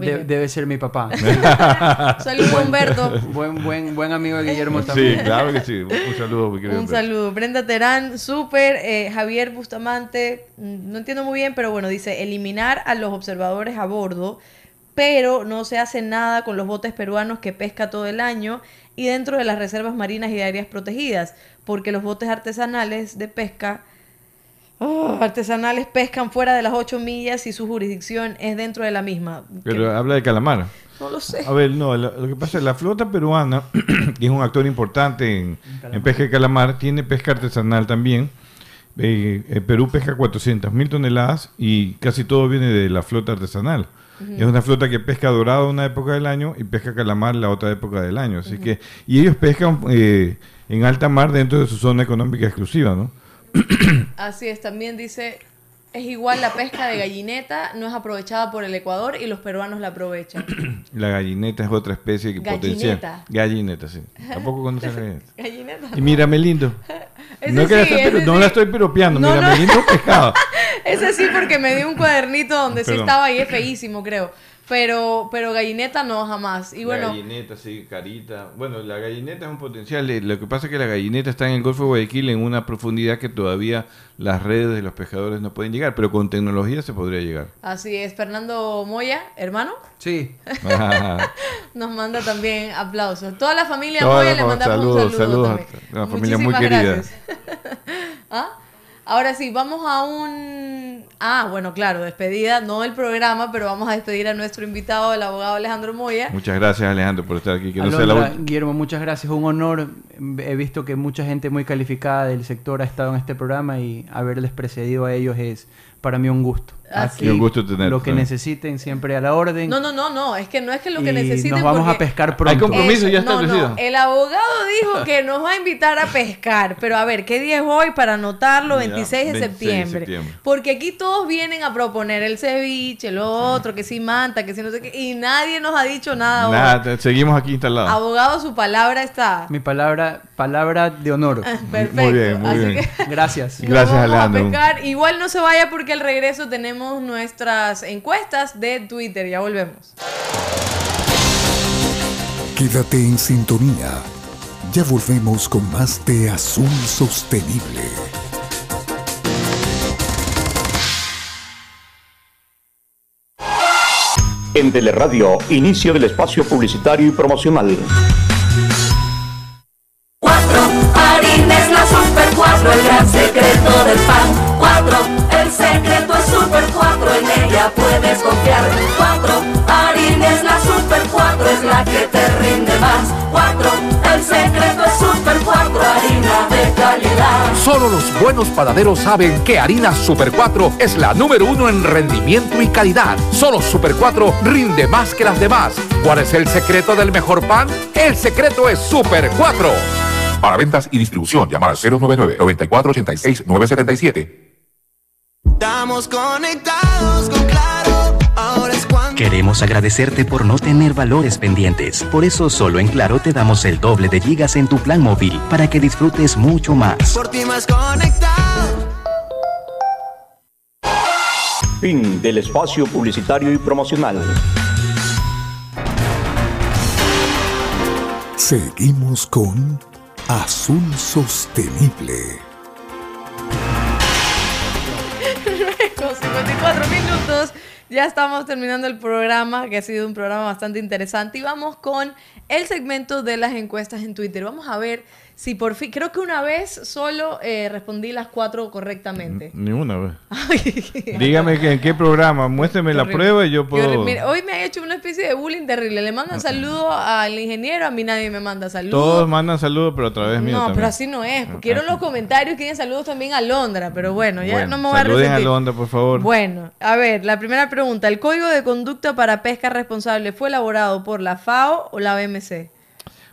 S3: de
S10: debe ser mi papá.
S3: Saludos,
S10: Buen-
S3: Humberto.
S10: Buen, buen, buen amigo de Guillermo también.
S4: Sí, claro que sí. Un saludo, mi querido
S3: Un
S4: Humberto.
S3: saludo. Brenda Terán, súper. eh, Javier Bustamante, mm, no entiendo muy bien, pero bueno, dice eliminar a los observadores a bordo, pero no se hace nada con los botes peruanos que pesca todo el año y dentro de las reservas marinas y áreas protegidas, porque los botes artesanales de pesca oh, artesanales pescan fuera de las 8 millas y su jurisdicción es dentro de la misma.
S4: Pero habla de calamar.
S3: No lo sé.
S4: A ver, no, lo, lo que pasa es que la flota peruana, que es un actor importante en, en pesca de calamar, tiene pesca artesanal también. Eh, eh, Perú pesca 400 mil toneladas y casi todo viene de la flota artesanal.
S15: Ujú.
S4: Es una flota que pesca dorado una época del año y pesca calamar la otra época del año. Así que y ellos pescan eh, en alta mar dentro de su zona económica exclusiva, ¿no?
S3: Así es, también dice, es igual la pesca de gallineta, no es aprovechada por el Ecuador y los peruanos la aprovechan.
S4: La gallineta es otra especie que
S3: Gallineta.
S4: potencia. Gallineta, sí. Tampoco conoces gallineta.
S3: Gallineta.
S4: Y mírame lindo. No, es que la
S3: sí,
S4: estoy no
S3: sí.
S4: la estoy piropeando,
S3: No,
S4: mírame
S3: no.
S4: lindo pescado.
S3: Ese sí porque me dio un cuadernito donde sí estaba y es feísimo, creo. Pero, pero gallineta no, jamás. Y
S4: la
S3: bueno,
S4: gallineta, sí, carita. Bueno, la gallineta es un potencial. eh, Lo que pasa es que la gallineta está en el Golfo de Guayaquil en una profundidad que todavía las redes de los pescadores no pueden llegar, pero con tecnología se podría llegar.
S3: así es. Fernando Moya, hermano,
S10: Sí.
S3: nos manda también aplausos. Toda la familia
S4: Toda
S3: Moya
S4: la
S3: le mandamos
S4: saludos,
S3: un saludo
S4: saludos
S3: también.
S4: a la familia muy querida.
S3: ¿Ah? Ahora sí, vamos a un... Ah, bueno, claro, despedida, no el programa, pero vamos a despedir a nuestro invitado, el abogado Alejandro Moya.
S4: Muchas gracias, Alejandro, por estar aquí. Que no sea la
S10: Guillermo, muchas gracias. Un honor. He visto que mucha gente muy calificada del sector ha estado en este programa y haberles precedido a ellos es para mí un gusto.
S3: Ah,
S10: Aquí,
S4: sí. Un gusto tenerte
S10: Lo que necesiten siempre a la orden.
S3: No, no, no, no, es que no es que lo que
S10: Y
S3: necesiten
S10: nos vamos a pescar pronto. Hay compromiso ya
S3: no, no,
S10: establecido.
S3: el abogado dijo que nos va a invitar a pescar, pero a ver, ¿qué día es hoy para anotarlo?
S4: Mira,
S3: 26 de
S4: 26 de
S3: septiembre.
S4: septiembre.
S3: Porque aquí todos vienen a proponer el ceviche, lo otro, que si manta, que si no sé qué, y nadie nos ha dicho nada. hoy.
S4: Nada, seguimos aquí instalados.
S3: Abogado, su palabra está.
S10: Mi palabra, palabra de honor.
S3: Perfecto.
S4: Muy bien, muy
S3: Así
S4: bien.
S3: que-
S10: Gracias.
S4: Gracias,
S3: Nos vamos a
S4: Alejandro.
S3: pescar. Igual no se vaya porque al regreso tenemos nuestras encuestas de Twitter. Ya volvemos.
S2: Quédate en sintonía. Ya volvemos con más de Azul Sostenible.
S5: En Teleradio, inicio del espacio publicitario y promocional.
S6: Cuatro, harina es la super cuatro, el gran secreto del pan. Secreto es super cuatro, en ella puedes confiar. Cuatro, harina es la super cuatro, es la que te rinde más. Cuatro, el secreto es super cuatro, harina de calidad.
S7: Solo los buenos panaderos saben que Harina Super 4 es la número uno en rendimiento y calidad. Solo Super 4 rinde más que las demás. ¿Cuál es el secreto del mejor pan? El secreto es Super 4.
S17: Para ventas y distribución, llamar al 099-9486-977.
S8: Estamos conectados con Claro. Ahora es cuando.
S9: Queremos agradecerte por no tener valores pendientes. Por eso solo en Claro te damos el doble de gigas en tu plan móvil para que disfrutes mucho más.
S8: Por ti más conectado.
S5: Fin del espacio publicitario y promocional.
S2: Seguimos con Azul Sostenible.
S3: 54 minutos. Ya estamos terminando el programa, que ha sido un programa bastante interesante. Y vamos con el segmento de las encuestas en Twitter. Vamos a ver si por fin. Creo que una vez solo eh, respondí las cuatro correctamente.
S4: Ni una vez. Dígame que en qué programa, muéstreme la
S3: Horrible.
S4: prueba y yo puedo.
S3: Mira, hoy me ha hecho una especie de bullying terrible. Le mandan saludos al ingeniero, a mí nadie me manda saludos.
S4: Todos mandan saludos, pero a través mío
S3: No,
S4: también.
S3: pero así no es. Quiero los comentarios, quieren saludos también a Londra, pero bueno, ya
S4: Bueno,
S3: no me voy a
S4: saluden a
S3: resentir.
S4: Londra, por favor.
S3: Bueno, a ver, la primera pregunta. ¿El Código de Conducta para Pesca Responsable fue elaborado por la FAO o la BMC?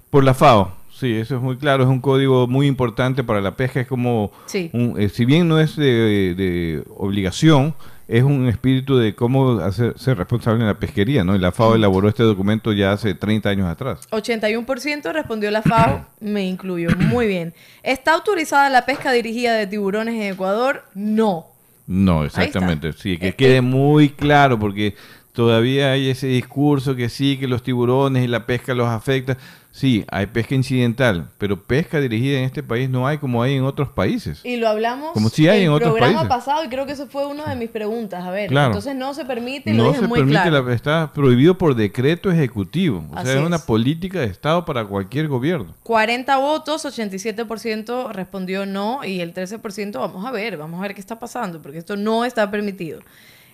S4: Por la FAO, sí, eso es muy claro, es un código muy importante para la pesca, es como,
S3: Sí.
S4: un- eh, si bien no es de, de obligación, es un espíritu de cómo hacer, ser responsable en la pesquería, ¿no? Y la FAO elaboró este documento ya hace 30 años atrás.
S3: 81% respondió la FAO, me incluyo. Muy bien. ¿Está autorizada la pesca dirigida de tiburones en Ecuador? No.
S4: No, exactamente, sí, que quede muy claro, porque todavía hay ese discurso que sí, que los tiburones y la pesca los afecta. Sí, hay pesca incidental, pero pesca dirigida en este país no hay como hay en otros países.
S3: Y lo hablamos
S4: Como sí hay
S3: el
S4: en otros
S3: programa
S4: países.
S3: pasado y creo que eso fue una de mis preguntas. A ver,
S4: Claro.
S3: entonces no se permite lo
S4: No se
S3: muy
S4: permite,
S3: claro.
S4: la- está prohibido por decreto ejecutivo. O
S3: Así
S4: sea, es una
S3: es.
S4: política de Estado para cualquier gobierno.
S3: 40 votos, 87% respondió no y el 13% vamos a ver, vamos a ver qué está pasando, porque esto no está permitido.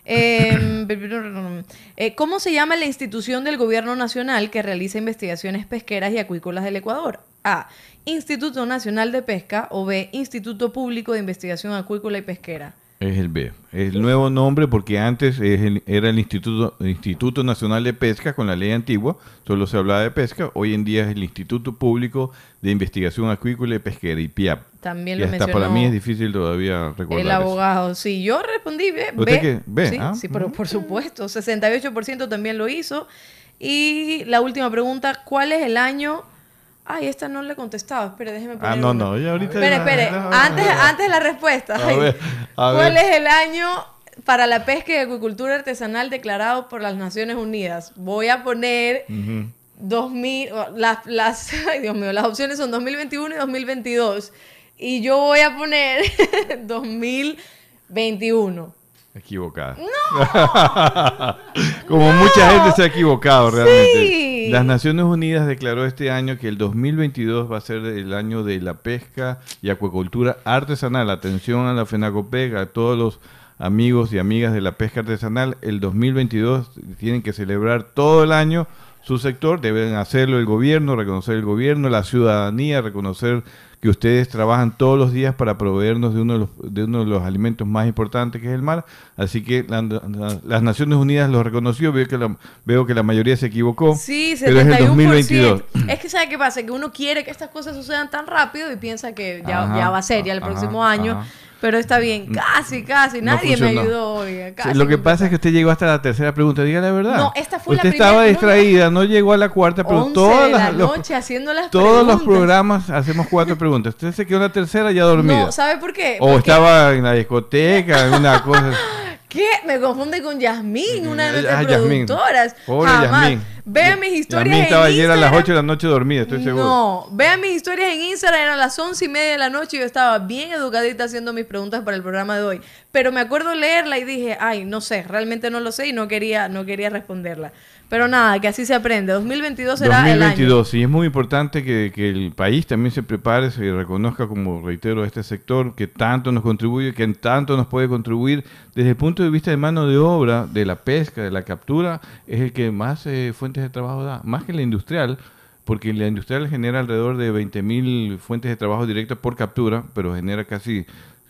S3: Eh, eh, ¿Cómo se llama la institución del gobierno nacional que realiza investigaciones pesqueras y acuícolas del Ecuador? A. Instituto Nacional de Pesca o B. Instituto Público de Investigación Acuícola y Pesquera.
S4: Es el B. El nuevo nombre porque antes es el- era el Instituto, Instituto Nacional de Pesca con la ley antigua, solo se hablaba de pesca. Hoy en día es el Instituto Público de Investigación Acuícola y Pesquera, IPIAP.
S3: También
S4: Y
S3: lo
S4: hasta para mí es difícil todavía recordar
S3: el
S4: eso.
S3: abogado. Sí, yo respondí B.
S4: ¿Usted
S3: B.
S4: qué? B,
S3: Sí,
S4: ah,
S3: sí, pero por supuesto. 68% también lo hizo. Y la última pregunta, ¿cuál es el año? Ay, esta no le he contestado. Espere, déjeme poner
S4: Ah, no,
S3: una.
S4: no, ya ahorita
S3: Espere, espere. Antes, antes de la respuesta.
S4: A ver, a
S3: ¿Cuál es el año para la pesca y acuicultura artesanal declarado por las Naciones Unidas? Voy a poner
S4: Ujú.
S3: 2000, las, las, ay Dios mío, las opciones son 2021 y 2022. Y yo voy a poner 2021.
S4: Equivocada. Como mucha gente se ha equivocado realmente.
S3: Sí.
S4: Las Naciones Unidas declaró este año que el 2022 va a ser el año de la pesca y acuacultura artesanal. Atención a la FENACOPEC, a todos los amigos y amigas de la pesca artesanal. El 2022 tienen que celebrar todo el año su sector, deben hacerlo el gobierno, reconocer el gobierno, la ciudadanía, reconocer que ustedes trabajan todos los días para proveernos de uno de los, de uno de los alimentos más importantes que es el mar. Así que la- la- las Naciones Unidas lo reconoció, veo que la, veo que la mayoría se equivocó.
S3: Sí,
S4: pero es el
S3: 71%.
S4: 2022.
S3: Es que ¿sabe qué pasa? Que uno quiere que estas cosas sucedan tan rápido y piensa que ya,
S4: Ajá,
S3: ya va a ser, ya el
S4: ajá,
S3: próximo año.
S4: ajá.
S3: Pero está bien, casi, casi.
S4: No
S3: Nadie me ayudó, oiga.
S4: Sí,
S3: casi
S4: Lo que pasa es que usted llegó hasta la tercera pregunta, diga la verdad.
S3: No, esta fue la
S4: Usted estaba distraída, no llegó a la cuarta, pero
S3: 11
S4: todas
S3: de la
S4: las, los-
S3: noche haciendo las
S4: todos los programas hacemos cuatro preguntas. Usted se quedó en la tercera ya dormida.
S3: No, ¿sabe por qué?
S4: O
S3: Porque-
S4: estaba en la discoteca, en una cosa.
S3: ¿Qué? Me confunde con Yasmín, una de nuestras
S4: Ah, Yasmín.
S3: productoras.
S4: Pobre
S3: Jamás.
S4: Yasmín.
S3: Vean mis historias
S4: Yasmín
S3: en
S4: estaba ayer a las
S3: Instagram.
S4: 8 de la noche dormida, estoy seguro.
S3: No, vean mis historias en Instagram, eran las once y media de la noche y yo estaba bien educadita haciendo mis preguntas para el programa de hoy. Pero me acuerdo leerla y dije, ay, no sé, realmente no lo sé y no quería, no quería responderla. Pero nada, que así se aprende. 2022 será el año.
S4: 2022, y es muy importante que, que el país también se prepare, se reconozca, como reitero, este sector que tanto nos contribuye, que tanto nos puede contribuir desde el punto de vista de mano de obra, de la pesca, de la captura, es el que más eh, fuentes de trabajo da, más que la industrial, porque la industrial genera alrededor de 20.000 fuentes de trabajo directas por captura, pero genera casi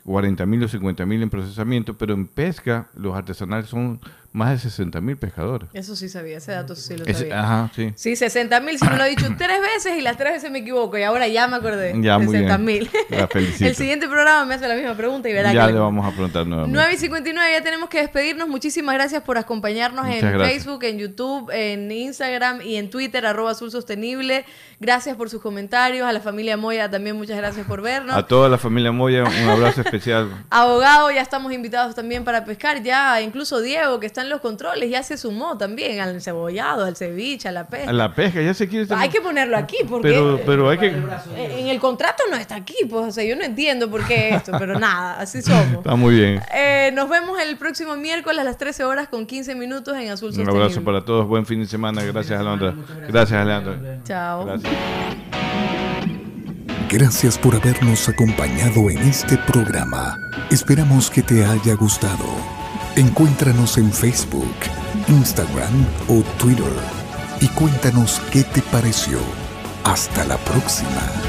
S4: 40.000 o 50.000 en procesamiento, pero en pesca los artesanales son más de 60.000 pescadores.
S3: Eso sí sabía, ese dato sí lo
S4: Ese-
S3: sabía.
S4: ajá, sí.
S3: Sí, 60 mil, si me lo he dicho tres veces y las tres veces me equivoco y ahora ya me acordé.
S4: Ya, muy bien.
S3: 60 mil.
S4: La felicito.
S3: El siguiente programa me hace la misma pregunta y verá
S4: Ya
S3: que
S4: le vamos a preguntar nuevamente.
S3: 9 y 59, ya tenemos que despedirnos. Muchísimas gracias por acompañarnos
S4: Muchas
S3: en
S4: gracias.
S3: Facebook, en YouTube, en Instagram y en Twitter, arroba Azul Sostenible. Gracias por sus comentarios. A la familia Moya también muchas gracias por vernos.
S4: A toda la familia Moya, un abrazo especial.
S3: Abogado, ya estamos invitados también para pescar. Ya incluso Diego, que está en los controles, ya se sumó también al cebollado, al ceviche, a la pesca.
S4: A la pesca, ya se quiere...
S3: Hay que ponerlo aquí porque
S4: Pero, pero hay que...
S3: en el contrato no está aquí. Pues, o sea, yo no entiendo por qué esto, pero nada, así somos.
S4: Está muy bien.
S3: Eh, nos vemos el próximo miércoles a las 13 horas con 15 minutos en Azul
S4: Un
S3: Sostenible.
S4: abrazo para todos, buen fin de semana. Gracias, Alondra. Gracias, Alondra.
S3: Chao.
S4: Gracias.
S2: Gracias por habernos acompañado en este programa. Esperamos que te haya gustado. Encuéntranos en Facebook, Instagram o Twitter y cuéntanos qué te pareció. Hasta la próxima.